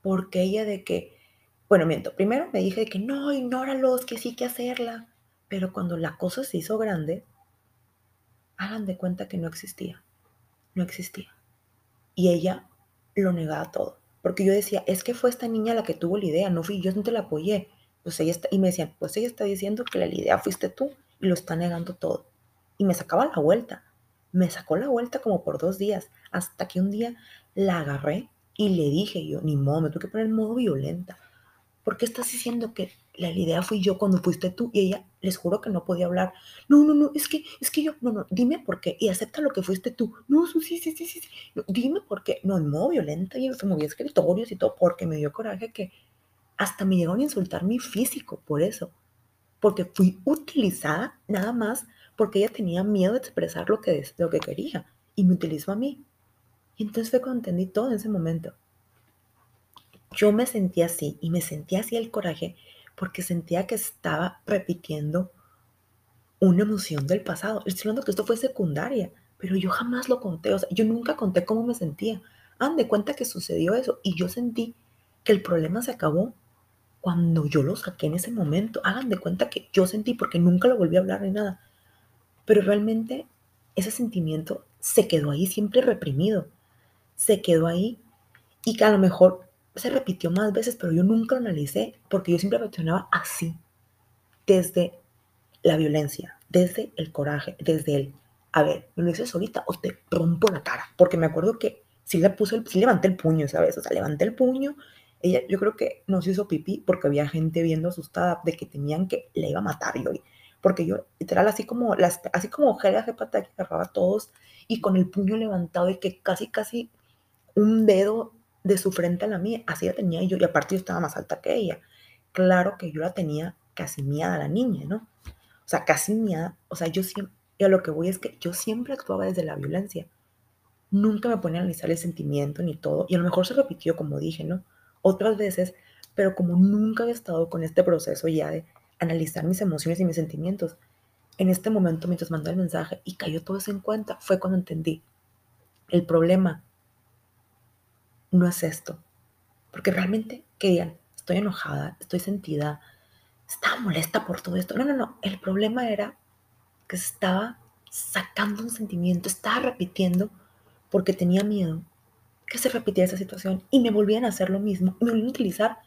porque ella de que, bueno, miento, primero me dije de que no, ignóralos, que sí que hacerla, pero cuando la cosa se hizo grande, hagan de cuenta que no existía, no existía. Y ella lo negaba todo. Porque yo decía, es que fue esta niña la que tuvo la idea, no fui yo, no te la apoyé. Pues ella está, y me decían, pues ella está diciendo que la idea fuiste tú y lo está negando todo. Y me sacaba la vuelta. Me sacó la vuelta como por dos días, hasta que un día la agarré y le dije yo, ni modo, me tuve que poner en modo violenta. ¿Por qué estás diciendo que la idea fui yo cuando fuiste tú? Y ella, les juro que no podía hablar. No, no, no, es que, es que yo, no, no, dime por qué. Y acepta lo que fuiste tú. No, sí, sí, sí, sí, sí. dime por qué. No, modo violenta y se movía escritorios y todo, porque me dio coraje que hasta me llegaron a insultar mi físico por eso. Porque fui utilizada nada más porque ella tenía miedo de expresar lo que, lo que quería. Y me utilizó a mí. Y entonces fue cuando entendí todo en ese momento. Yo me sentía así y me sentía así el coraje porque sentía que estaba repitiendo una emoción del pasado. Estoy hablando que esto fue secundaria, pero yo jamás lo conté, o sea, yo nunca conté cómo me sentía. Han de cuenta que sucedió eso y yo sentí que el problema se acabó cuando yo lo saqué en ese momento. Hagan de cuenta que yo sentí porque nunca lo volví a hablar ni nada. Pero realmente ese sentimiento se quedó ahí siempre reprimido. Se quedó ahí y que a lo mejor se repitió más veces, pero yo nunca lo analicé porque yo siempre reaccionaba así, desde la violencia, desde el coraje, desde el, a ver, me lo dices ahorita o te rompo la cara, porque me acuerdo que sí le puse, sí levanté el puño, ¿sabes? O sea, levanté el puño, ella, yo creo que no se hizo pipí porque había gente viendo asustada de que tenían que le iba a matar yo, porque yo literal así como las, así como Helga Gepata que agarraba a todos y con el puño levantado y que casi casi un dedo de su frente a la mía. Así la tenía yo, y aparte yo estaba más alta que ella. Claro que yo la tenía casi miada la niña, ¿no? O sea, casi miada. O sea, yo siempre, y a lo que voy es que yo siempre actuaba desde la violencia. Nunca me ponía a analizar el sentimiento ni todo. Y a lo mejor se repitió, como dije, ¿no? Otras veces, pero como nunca había estado con este proceso ya de analizar mis emociones y mis sentimientos, en este momento, mientras mandó el mensaje y cayó todo eso en cuenta, fue cuando entendí. El problema no es esto. porque realmente querían, estoy enojada, estoy sentida, estaba molesta por todo esto. No, no, no, el problema era que estaba sacando un sentimiento, estaba repitiendo porque tenía miedo que se repitiera esa situación y me volvían a hacer lo mismo me volvían a utilizar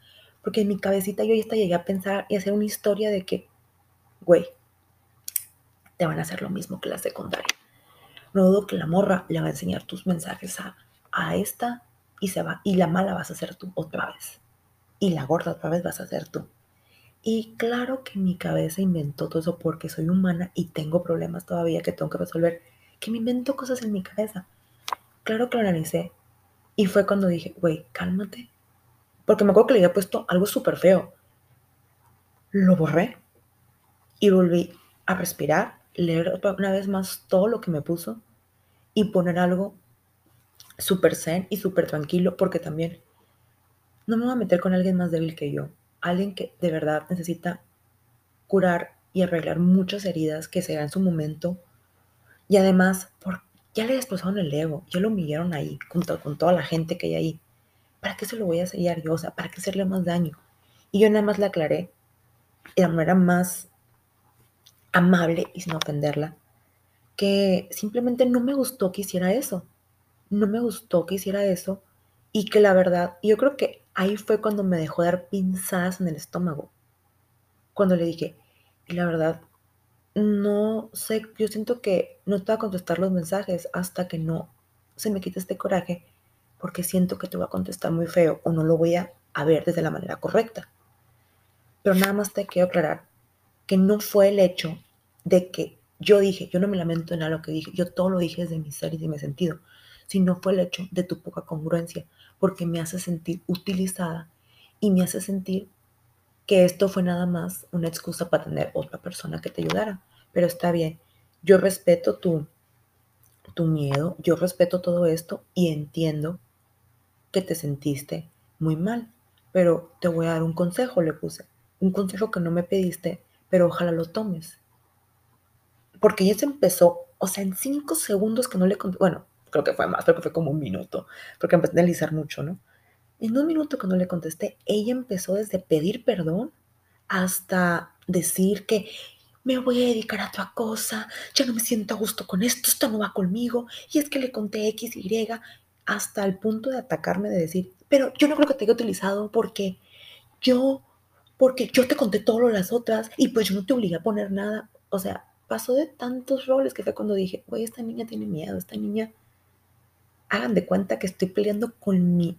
porque en mi cabecita yo ya hasta llegué a pensar y hacer una historia de que, güey, te van a hacer lo mismo que la secundaria. No dudo que la morra le va a enseñar tus mensajes a, a esta y se va. Y la mala vas a ser tú otra vez. Y la gorda otra vez vas a ser tú. Y claro que mi cabeza inventó todo eso porque soy humana y tengo problemas todavía que tengo que resolver. Que me invento cosas en mi cabeza. Claro que lo analicé. Y fue cuando dije, güey, cálmate. Porque me acuerdo que le había puesto algo súper feo. Lo borré. Y volví a respirar leer una vez más todo lo que me puso y poner algo súper zen y súper tranquilo, porque también no me voy a meter con alguien más débil que yo, alguien que de verdad necesita curar y arreglar muchas heridas que se en su momento y además por, ya le destrozaron el ego, ya lo humillaron ahí junto con toda la gente que hay ahí. ¿Para qué se lo voy a sellar yo? O sea, ¿para qué hacerle más daño? Y yo nada más le aclaré de la manera más amable y sin ofenderla, que simplemente no me gustó que hiciera eso. No me gustó que hiciera eso y que la verdad, yo creo que ahí fue cuando me dejó dar pinzadas en el estómago. Cuando le dije, y la verdad, no sé, yo siento que no te voy a contestar los mensajes hasta que no se me quite este coraje, porque siento que te voy a contestar muy feo o no lo voy a, ver desde la manera correcta. Pero nada más te quiero aclarar que no fue el hecho de que yo dije, yo no me lamento en nada lo que dije, yo todo lo dije desde mi ser y de mi sentido, sino fue el hecho de tu poca congruencia, porque me hace sentir utilizada y me hace sentir que esto fue nada más una excusa para tener otra persona que te ayudara. Pero está bien, yo respeto tu, tu miedo, yo respeto todo esto y entiendo que te sentiste muy mal, pero te voy a dar un consejo, le puse, un consejo que no me pediste, pero ojalá lo tomes. Porque ella se empezó, o sea, en cinco segundos que no le bueno, creo que fue más, creo que fue como un minuto, porque empecé a analizar mucho, ¿no? En un minuto que no le contesté, ella empezó desde pedir perdón hasta decir que me voy a dedicar a otra cosa, ya no me siento a gusto con esto, esto no va conmigo, y es que le conté X, Y, hasta el punto de atacarme, de decir, pero yo no creo que te haya utilizado porque yo porque yo te conté todo lo las otras y pues yo no te obligué a poner nada. O sea, pasó de tantos roles que fue cuando dije, güey, esta niña tiene miedo, esta niña, hagan de cuenta que estoy peleando con mi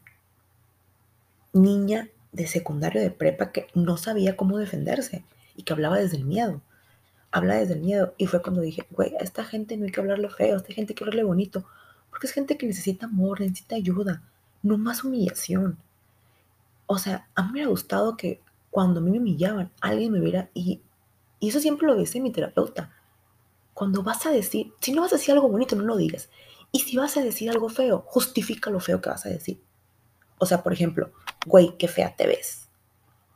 niña de secundario de prepa que no sabía cómo defenderse y que hablaba desde el miedo. Habla desde el miedo. Y fue cuando dije, güey, a esta gente no hay que hablarle feo, a esta gente hay que hablarle bonito. Porque es gente que necesita amor, necesita ayuda, no más humillación. O sea, a mí me ha gustado que cuando a mí me humillaban, alguien me viera, y, y eso siempre lo dice mi terapeuta, cuando vas a decir, si no vas a decir algo bonito, no lo digas. Y si vas a decir algo feo, justifica lo feo que vas a decir. O sea, por ejemplo, güey, qué fea te ves.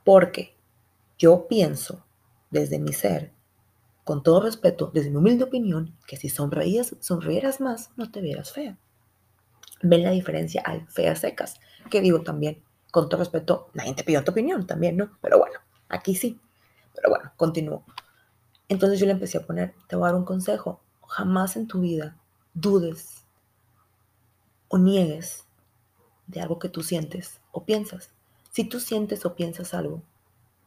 Porque yo pienso desde mi ser, con todo respeto, desde mi humilde opinión, que si sonreías, sonrieras más, no te vieras fea. Ven la diferencia al feas secas, que digo también, con todo respeto, nadie te pidió tu opinión también, ¿no? Pero bueno, aquí sí. Pero bueno, continúo. Entonces yo le empecé a poner, te voy a dar un consejo, jamás en tu vida dudes o niegues de algo que tú sientes o piensas. Si tú sientes o piensas algo,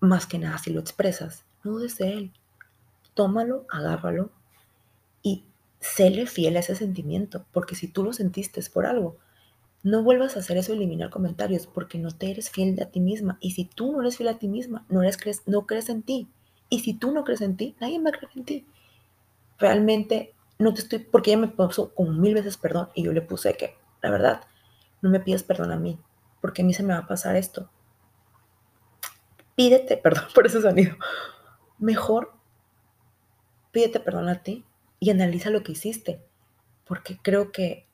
más que nada si lo expresas, no dudes de él. Tómalo, agárralo y séle fiel a ese sentimiento, porque si tú lo sentiste es por algo. No vuelvas a hacer eso, eliminar comentarios, porque no te eres fiel a ti misma. Y si tú no eres fiel a ti misma, no, eres, crees, no crees en ti. Y si tú no crees en ti, nadie va a creer en ti. Realmente no te estoy, porque ella me puso como mil veces perdón y yo le puse que, la verdad, no me pidas perdón a mí, porque a mí se me va a pasar esto. Pídete perdón por ese sonido. Mejor pídete perdón a ti y analiza lo que hiciste, porque creo que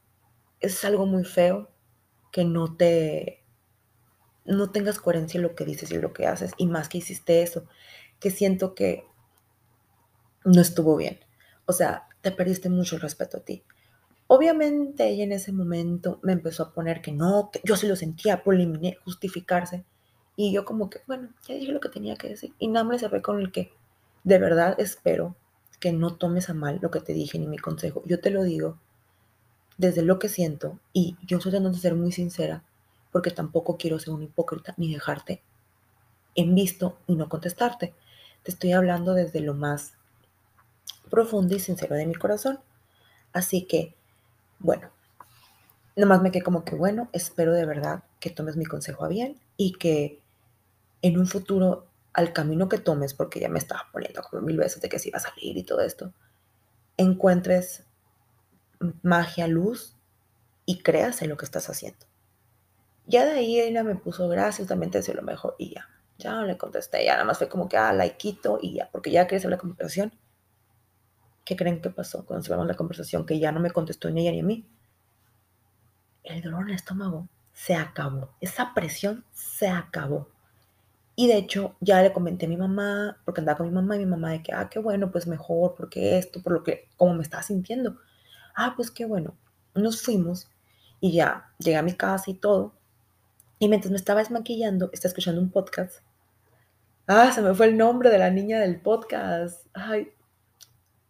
es algo muy feo que no te no tengas coherencia en lo que dices y lo que haces y más que hiciste eso, que siento que no estuvo bien. O sea, te perdiste mucho el respeto a ti. Obviamente ella en ese momento me empezó a poner que no, que yo sí lo sentía, por eliminé, justificarse. Y yo como que, bueno, ya dije lo que tenía que decir. Y nada más se fue con el que, de verdad espero que no tomes a mal lo que te dije ni mi consejo. Yo te lo digo desde lo que siento y yo estoy tratando de ser muy sincera porque tampoco quiero ser un hipócrita ni dejarte en visto y no contestarte. Te estoy hablando desde lo más profundo y sincero de mi corazón. Así que bueno, nomás me quedé como que, bueno, espero de verdad que tomes mi consejo a bien y que en un futuro, al camino que tomes, porque ya me estaba poniendo como mil veces de que se iba a salir y todo esto, encuentres magia, luz y creas en lo que estás haciendo. Ya de ahí ella me puso gracias, también te deseo lo mejor y ya. Ya no le contesté, ya nada más fue como que, ah, likeito y ya, porque ya quería hacer la conversación. ¿Qué creen que pasó cuando cerramos la conversación? Que ya no me contestó ni ella ni a mí. El dolor en el estómago se acabó. Esa presión se acabó. Y de hecho, ya le comenté a mi mamá, porque andaba con mi mamá, y mi mamá de que, ah, qué bueno, pues mejor, porque esto, por lo que, como me estaba sintiendo. Ah, pues qué bueno. Nos fuimos y ya llegué a mi casa y todo. Y mientras me estaba desmaquillando, estaba escuchando un podcast. Ah, se me fue el nombre de la niña del podcast. Ay,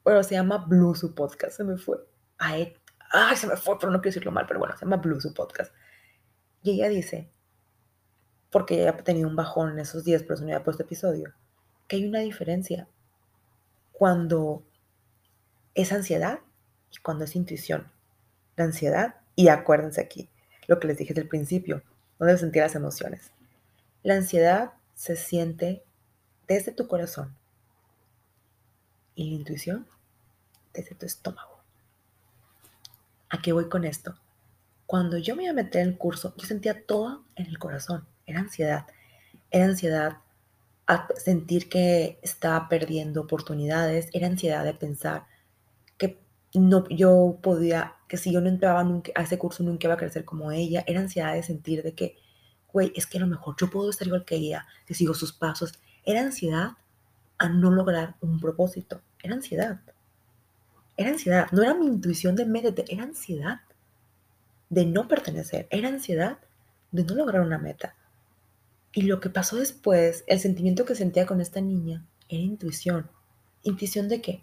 bueno, se llama Blue su podcast, se me fue. Ay, ay, se me fue, pero no quiero decirlo mal, pero bueno, se llama Blue su podcast. Y ella dice, porque ella ha tenido un bajón en esos días, pero eso no había puesto episodio, que hay una diferencia cuando es ansiedad y cuando es intuición. La ansiedad, y acuérdense aquí, lo que les dije desde el principio, debes sentir las emociones. La ansiedad se siente desde tu corazón. Y la intuición desde tu estómago. ¿A qué voy con esto? Cuando yo me iba a meter en el curso, yo sentía todo en el corazón. Era ansiedad. Era ansiedad a sentir que estaba perdiendo oportunidades. Era ansiedad de pensar que no, yo podía, que si yo no entraba nunca, a ese curso nunca iba a crecer como ella. Era ansiedad de sentir de que, güey, es que a lo mejor yo puedo estar igual que ella, que sigo sus pasos. Era ansiedad a no lograr un propósito. Era ansiedad. Era ansiedad, no era mi intuición de métete, era ansiedad de no pertenecer, era ansiedad de no lograr una meta. Y lo que pasó después, el sentimiento que sentía con esta niña, era intuición. ¿Intuición de qué?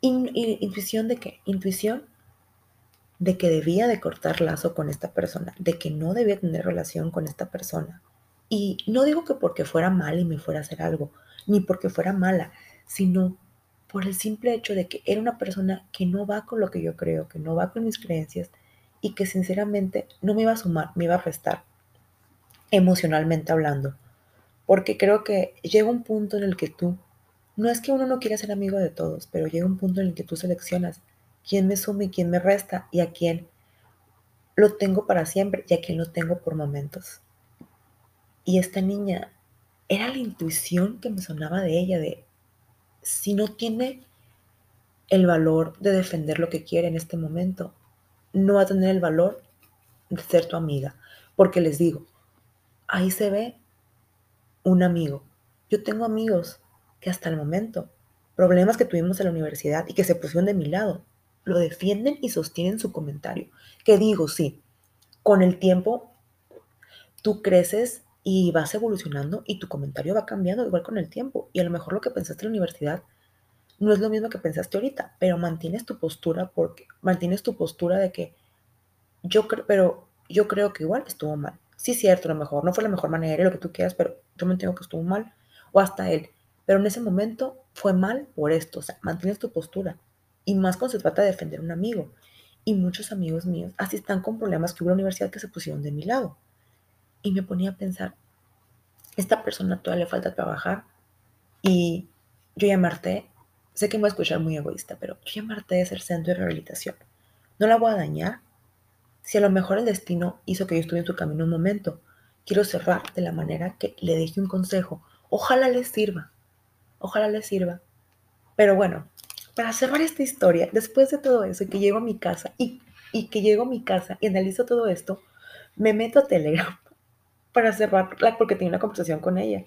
¿Intuición de qué? Intuición de que debía de cortar lazo con esta persona, de que no debía tener relación con esta persona. Y no digo que porque fuera mal y me fuera a hacer algo, ni porque fuera mala, sino por el simple hecho de que era una persona que no va con lo que yo creo, que no va con mis creencias y que sinceramente no me iba a sumar, me iba a restar, emocionalmente hablando. Porque creo que llega un punto en el que tú, no es que uno no quiera ser amigo de todos, pero llega un punto en el que tú seleccionas quién me suma y quién me resta y a quién lo tengo para siempre y a quién lo tengo por momentos. Y esta niña era la intuición que me sonaba de ella, de si no tiene el valor de defender lo que quiere en este momento, no va a tener el valor de ser tu amiga. Porque les digo, ahí se ve un amigo. Yo tengo amigos que hasta el momento, problemas que tuvimos en la universidad y que se pusieron de mi lado, lo defienden y sostienen su comentario. Que digo, sí, con el tiempo tú creces y vas evolucionando y tu comentario va cambiando igual con el tiempo. Y a lo mejor lo que pensaste en la universidad no es lo mismo que pensaste ahorita, pero mantienes tu postura porque mantienes tu postura de que yo creo, pero yo creo que igual estuvo mal. Sí, cierto, a lo mejor no fue la mejor manera, lo que tú quieras, pero yo me entiendo que estuvo mal. O hasta él. Pero en ese momento fue mal por esto. O sea, mantienes tu postura. Y más cuando se trata de defender a un amigo. Y muchos amigos míos así están con problemas que hubo en la universidad que se pusieron de mi lado. Y me ponía a pensar, esta persona todavía le falta trabajar y yo llamarte, sé que me voy a escuchar muy egoísta, pero yo llamarte es el centro de rehabilitación. No la voy a dañar. Si a lo mejor el destino hizo que yo estuve en tu camino un momento, quiero cerrar de la manera que le dije un consejo. Ojalá le sirva. Ojalá le sirva. Pero bueno, para cerrar esta historia, después de todo eso, que llego a mi casa y, y que llego a mi casa y analizo todo esto, me meto a Telegram para cerrar, porque tenía una conversación con ella.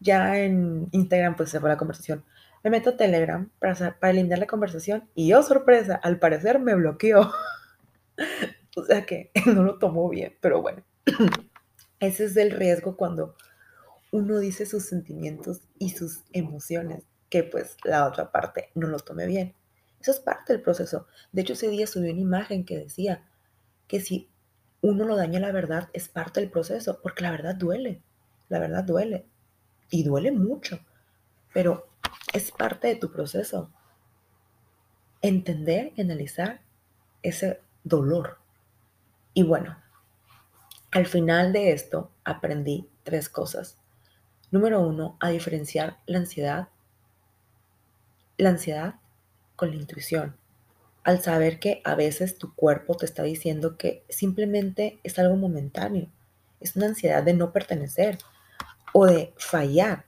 Ya en Instagram pues fue la conversación, Me meto a Telegram para, para eliminar la conversación y yo, sorpresa, al parecer me bloqueó. o sea que no lo tomó bien, pero bueno. Ese es el riesgo cuando uno dice sus sentimientos y sus emociones, que pues la otra parte no lo tome bien. Eso es parte del proceso. De hecho, ese día subí una imagen que decía que si uno lo daña la verdad, es parte del proceso, porque la verdad duele. La verdad duele. Y duele mucho. Pero es parte de tu proceso. Entender y analizar ese dolor. Y bueno, al final de esto aprendí tres cosas. Número uno, a diferenciar la ansiedad, la ansiedad con la intuición. Al saber que a veces tu cuerpo te está diciendo que simplemente es algo momentáneo. Es una ansiedad de no pertenecer o de fallar.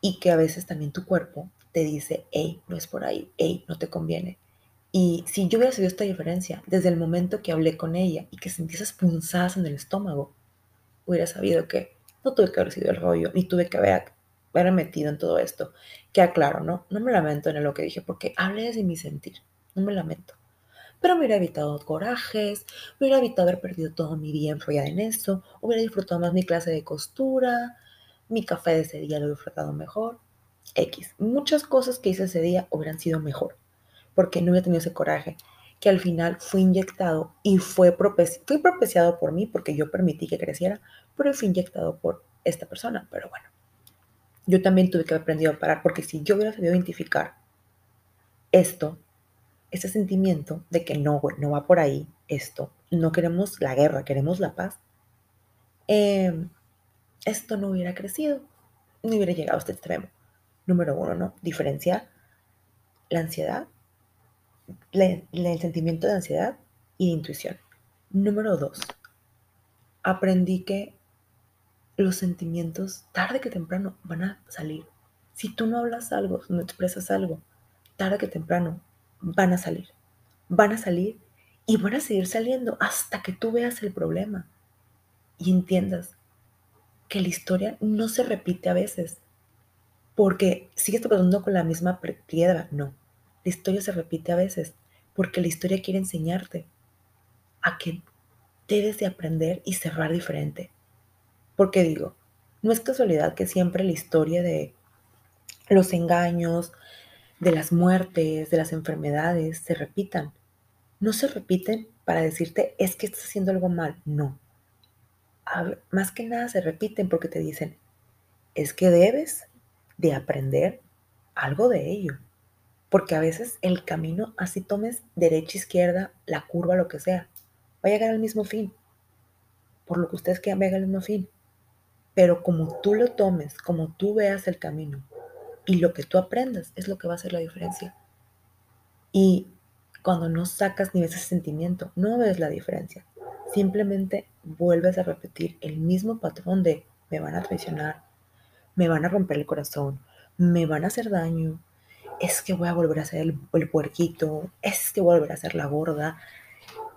Y que a veces también tu cuerpo te dice, hey, no es por ahí, hey, no te conviene. Y si yo hubiera sabido esta diferencia desde el momento que hablé con ella y que sentí esas punzadas en el estómago, hubiera sabido que no tuve que haber sido el rollo, ni tuve que haber, haber metido en todo esto. Que aclaro, ¿no? No me lamento en lo que dije porque hablé desde mi sentir, no me lamento. Pero me hubiera evitado corajes, me hubiera evitado haber perdido todo mi día enrollada en eso, hubiera disfrutado más mi clase de costura, mi café de ese día lo hubiera disfrutado mejor. X. Muchas cosas que hice ese día hubieran sido mejor porque no hubiera tenido ese coraje, que al final fue inyectado y fue, fue propiciado por mí porque yo permití que creciera, pero fue inyectado por esta persona. Pero bueno, yo también tuve que haber aprendido a parar porque si yo hubiera sabido identificar esto, ese sentimiento de que no, no va por ahí, esto, no queremos la guerra, queremos la paz, em, esto no hubiera crecido, no hubiera llegado a este extremo. Número uno, ¿no? Diferenciar la ansiedad el sentimiento de ansiedad y de intuición. Número dos, aprendí que los sentimientos, tarde que temprano, van a salir. Si tú no hablas algo, no expresas algo, tarde que temprano, van a salir. Van a salir y van a seguir saliendo hasta que tú veas el problema y entiendas que la historia no se repite a veces. Porque sigues tratando con la misma piedra, no. La historia se repite a veces porque la historia quiere enseñarte a que debes de aprender y cerrar diferente. Porque digo, no es casualidad que siempre la historia de los engaños, de las muertes, de las enfermedades se repitan. No se repiten para decirte es que estás haciendo algo mal, no. más que nada se repiten porque te dicen es que debes de aprender algo de ello. Porque a veces el camino, así tomes derecha, izquierda, la curva, lo que sea, va a llegar al mismo fin. Por lo que ustedes quieran, va a llegar al mismo fin. Pero como tú lo tomes, como tú veas el camino y lo que tú aprendas, es lo que va a hacer la diferencia. Y cuando no sacas ni ves ese sentimiento, no ves la diferencia. Simplemente vuelves a repetir el mismo patrón de me van a traicionar, me van a romper el corazón, me van a hacer daño, es que voy a volver a ser el, puerquito, es que voy a volver a ser la gorda,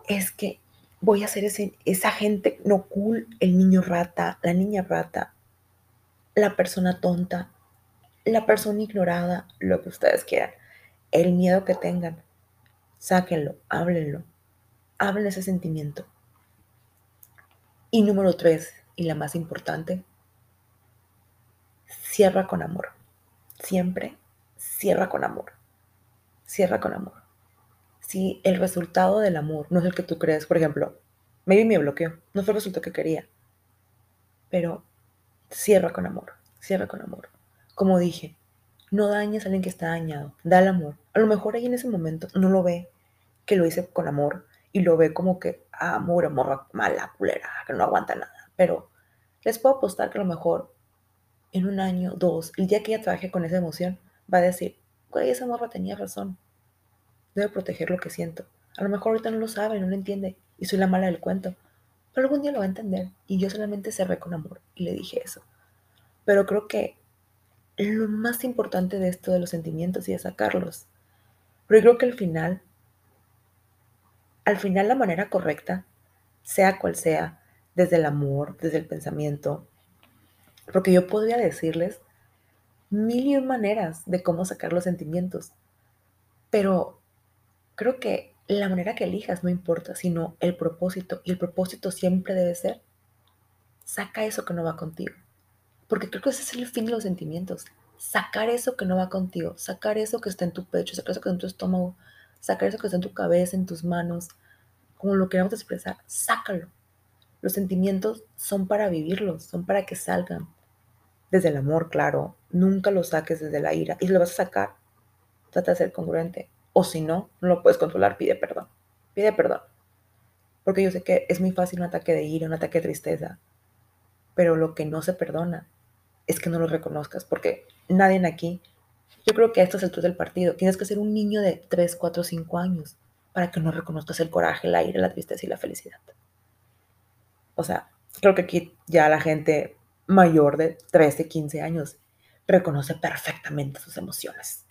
es que voy a ser ese, esa gente no cool, el niño rata, la niña rata, la persona tonta, la persona ignorada, lo que ustedes quieran, el miedo que tengan, sáquenlo, háblenlo, hablen ese sentimiento. Y número tres, y la más importante, cierra con amor. Siempre cierra con amor. Cierra con amor. Si el resultado del amor no es el que tú crees, por ejemplo, maybe me bloqueó, no fue el resultado que quería, pero cierra con amor, cierra con amor. Como dije, no dañes a alguien que está dañado, da el amor. A lo mejor ahí en ese momento no lo ve que lo hice con amor y lo ve como que, ah, amor, amor, mala, culera, que no aguanta nada. Pero les puedo apostar que a lo mejor en un año, dos, el día que ella trabaje con esa emoción, va a decir, güey, esa morra tenía razón. Debo proteger lo que siento. A lo mejor ahorita no lo sabe, no lo entiende y soy la mala del cuento. Pero algún día lo va a entender y yo solamente cerré con amor y le dije eso. Pero creo que lo más importante de esto de los sentimientos y de sacarlos. Pero yo creo que al final, al final la manera correcta, sea cual sea, desde el amor, desde el pensamiento, porque yo podría decirles mil y maneras de cómo sacar los sentimientos. Pero creo que la manera que elijas no importa, sino el propósito. Y el propósito siempre debe ser, saca eso que no va contigo. Porque creo que ese es el fin de los sentimientos. Sacar eso que no va contigo, sacar eso que está en tu pecho, sacar eso que está en tu estómago, sacar eso que está en tu cabeza, en tus manos, como lo queramos expresar, sácalo. Los sentimientos son para vivirlos, son para que salgan. Desde el amor, claro, nunca lo saques desde la ira. Y si lo vas a sacar, trata de ser congruente. O si no, no lo puedes controlar, pide perdón. Pide perdón. Porque yo sé que es muy fácil un ataque de ira, un ataque de tristeza. Pero lo que no se perdona es que no lo reconozcas. Porque nadie aquí, yo creo que esto es el truco del partido. Tienes que ser un niño de 3, 4, 5 años para que no reconozcas el coraje, el aire, la tristeza y la felicidad. O sea, creo que aquí ya la gente mayor de 13, 15 años reconoce perfectamente sus emociones.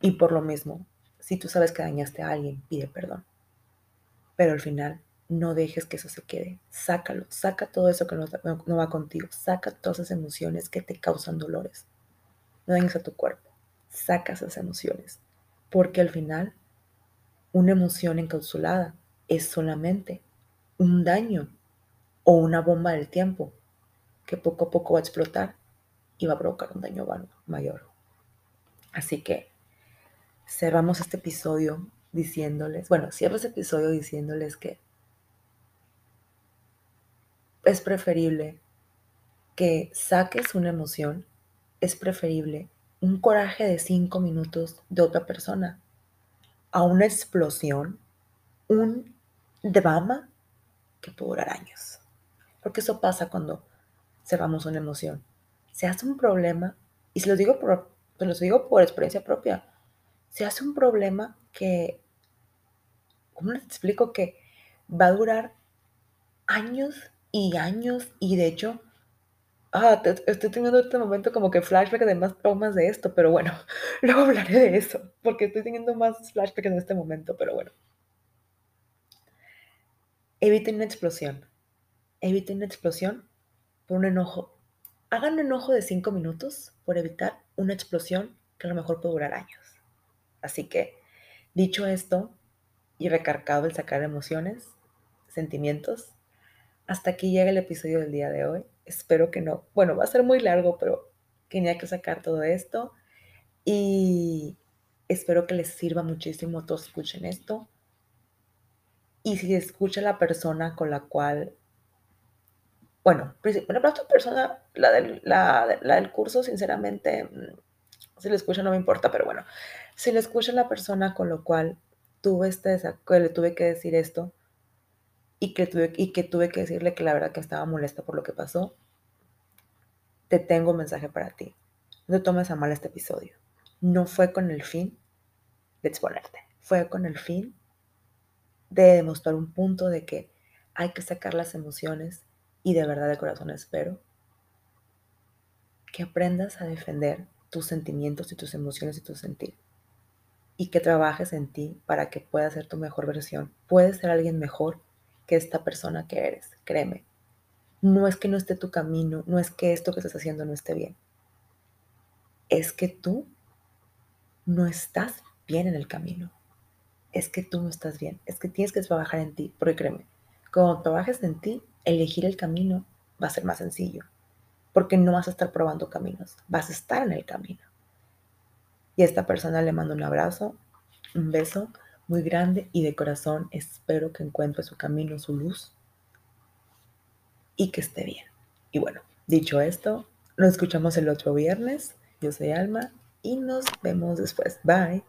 Y por lo mismo, si tú sabes que dañaste a alguien, pide perdón. Pero al final, no dejes que eso se quede. Sácalo, saca todo eso que no, va contigo. Saca todas esas emociones que te causan dolores. No dañes a tu cuerpo. Saca esas emociones. Porque al final, una emoción encapsulada es solamente un daño o una bomba del tiempo que poco a poco va a explotar y va a provocar un daño mayor. Así que cerramos este episodio diciéndoles, bueno, cierro este episodio diciéndoles que es preferible que saques una emoción, es preferible un coraje de cinco minutos de otra persona a una explosión, un drama que puede durar años. Porque eso pasa cuando cerramos una emoción. Se hace un problema, y se lo digo por, se lo digo por experiencia propia, se hace un problema que, ¿cómo les explico? Que va a durar años y años y de hecho, ah, estoy teniendo este momento como que flashback de más traumas de esto, pero bueno, luego hablaré de eso, porque estoy teniendo más flashback en este momento, pero bueno. Eviten una explosión. Eviten una explosión por un enojo. Hagan un enojo de cinco minutos por evitar una explosión que a lo mejor puede durar años. Así que, dicho esto y recargado el sacar emociones, sentimientos, hasta aquí llega el episodio del día de hoy. Espero que no, bueno, va a ser muy largo, pero tenía que sacar todo esto y espero que les sirva muchísimo, todos escuchen esto. Y si escucha la persona con la cual, bueno, la otra persona, la del, la del curso, sinceramente, mm, si le escucha no me importa, pero bueno, si le escucha la persona con lo cual tuve este, le tuve que decir esto y que, tuve, y que tuve que decirle que la verdad que estaba molesta por lo que pasó, te tengo un mensaje para ti. No tomes a mal este episodio. No fue con el fin de exponerte, fue con el fin de demostrar un punto de que hay que sacar las emociones y de verdad de corazón espero que aprendas a defender tus sentimientos y tus emociones y tu sentir y que trabajes en ti para que puedas ser tu mejor versión. Puedes ser alguien mejor que esta persona que eres, créeme. No es que no esté tu camino, no es que esto que estás haciendo no esté bien. Es que tú no estás bien en el camino. Es que tú no estás bien. Es que tienes que trabajar en ti, porque créeme, cuando trabajes en ti, elegir el camino va a ser más sencillo, porque no vas a estar probando caminos, vas a estar en el camino. Y a esta persona le mando un abrazo, un beso muy grande y de corazón espero que encuentre su camino, su luz y que esté bien. Y bueno, dicho esto, nos escuchamos el otro viernes. Yo soy Alma y nos vemos después. Bye.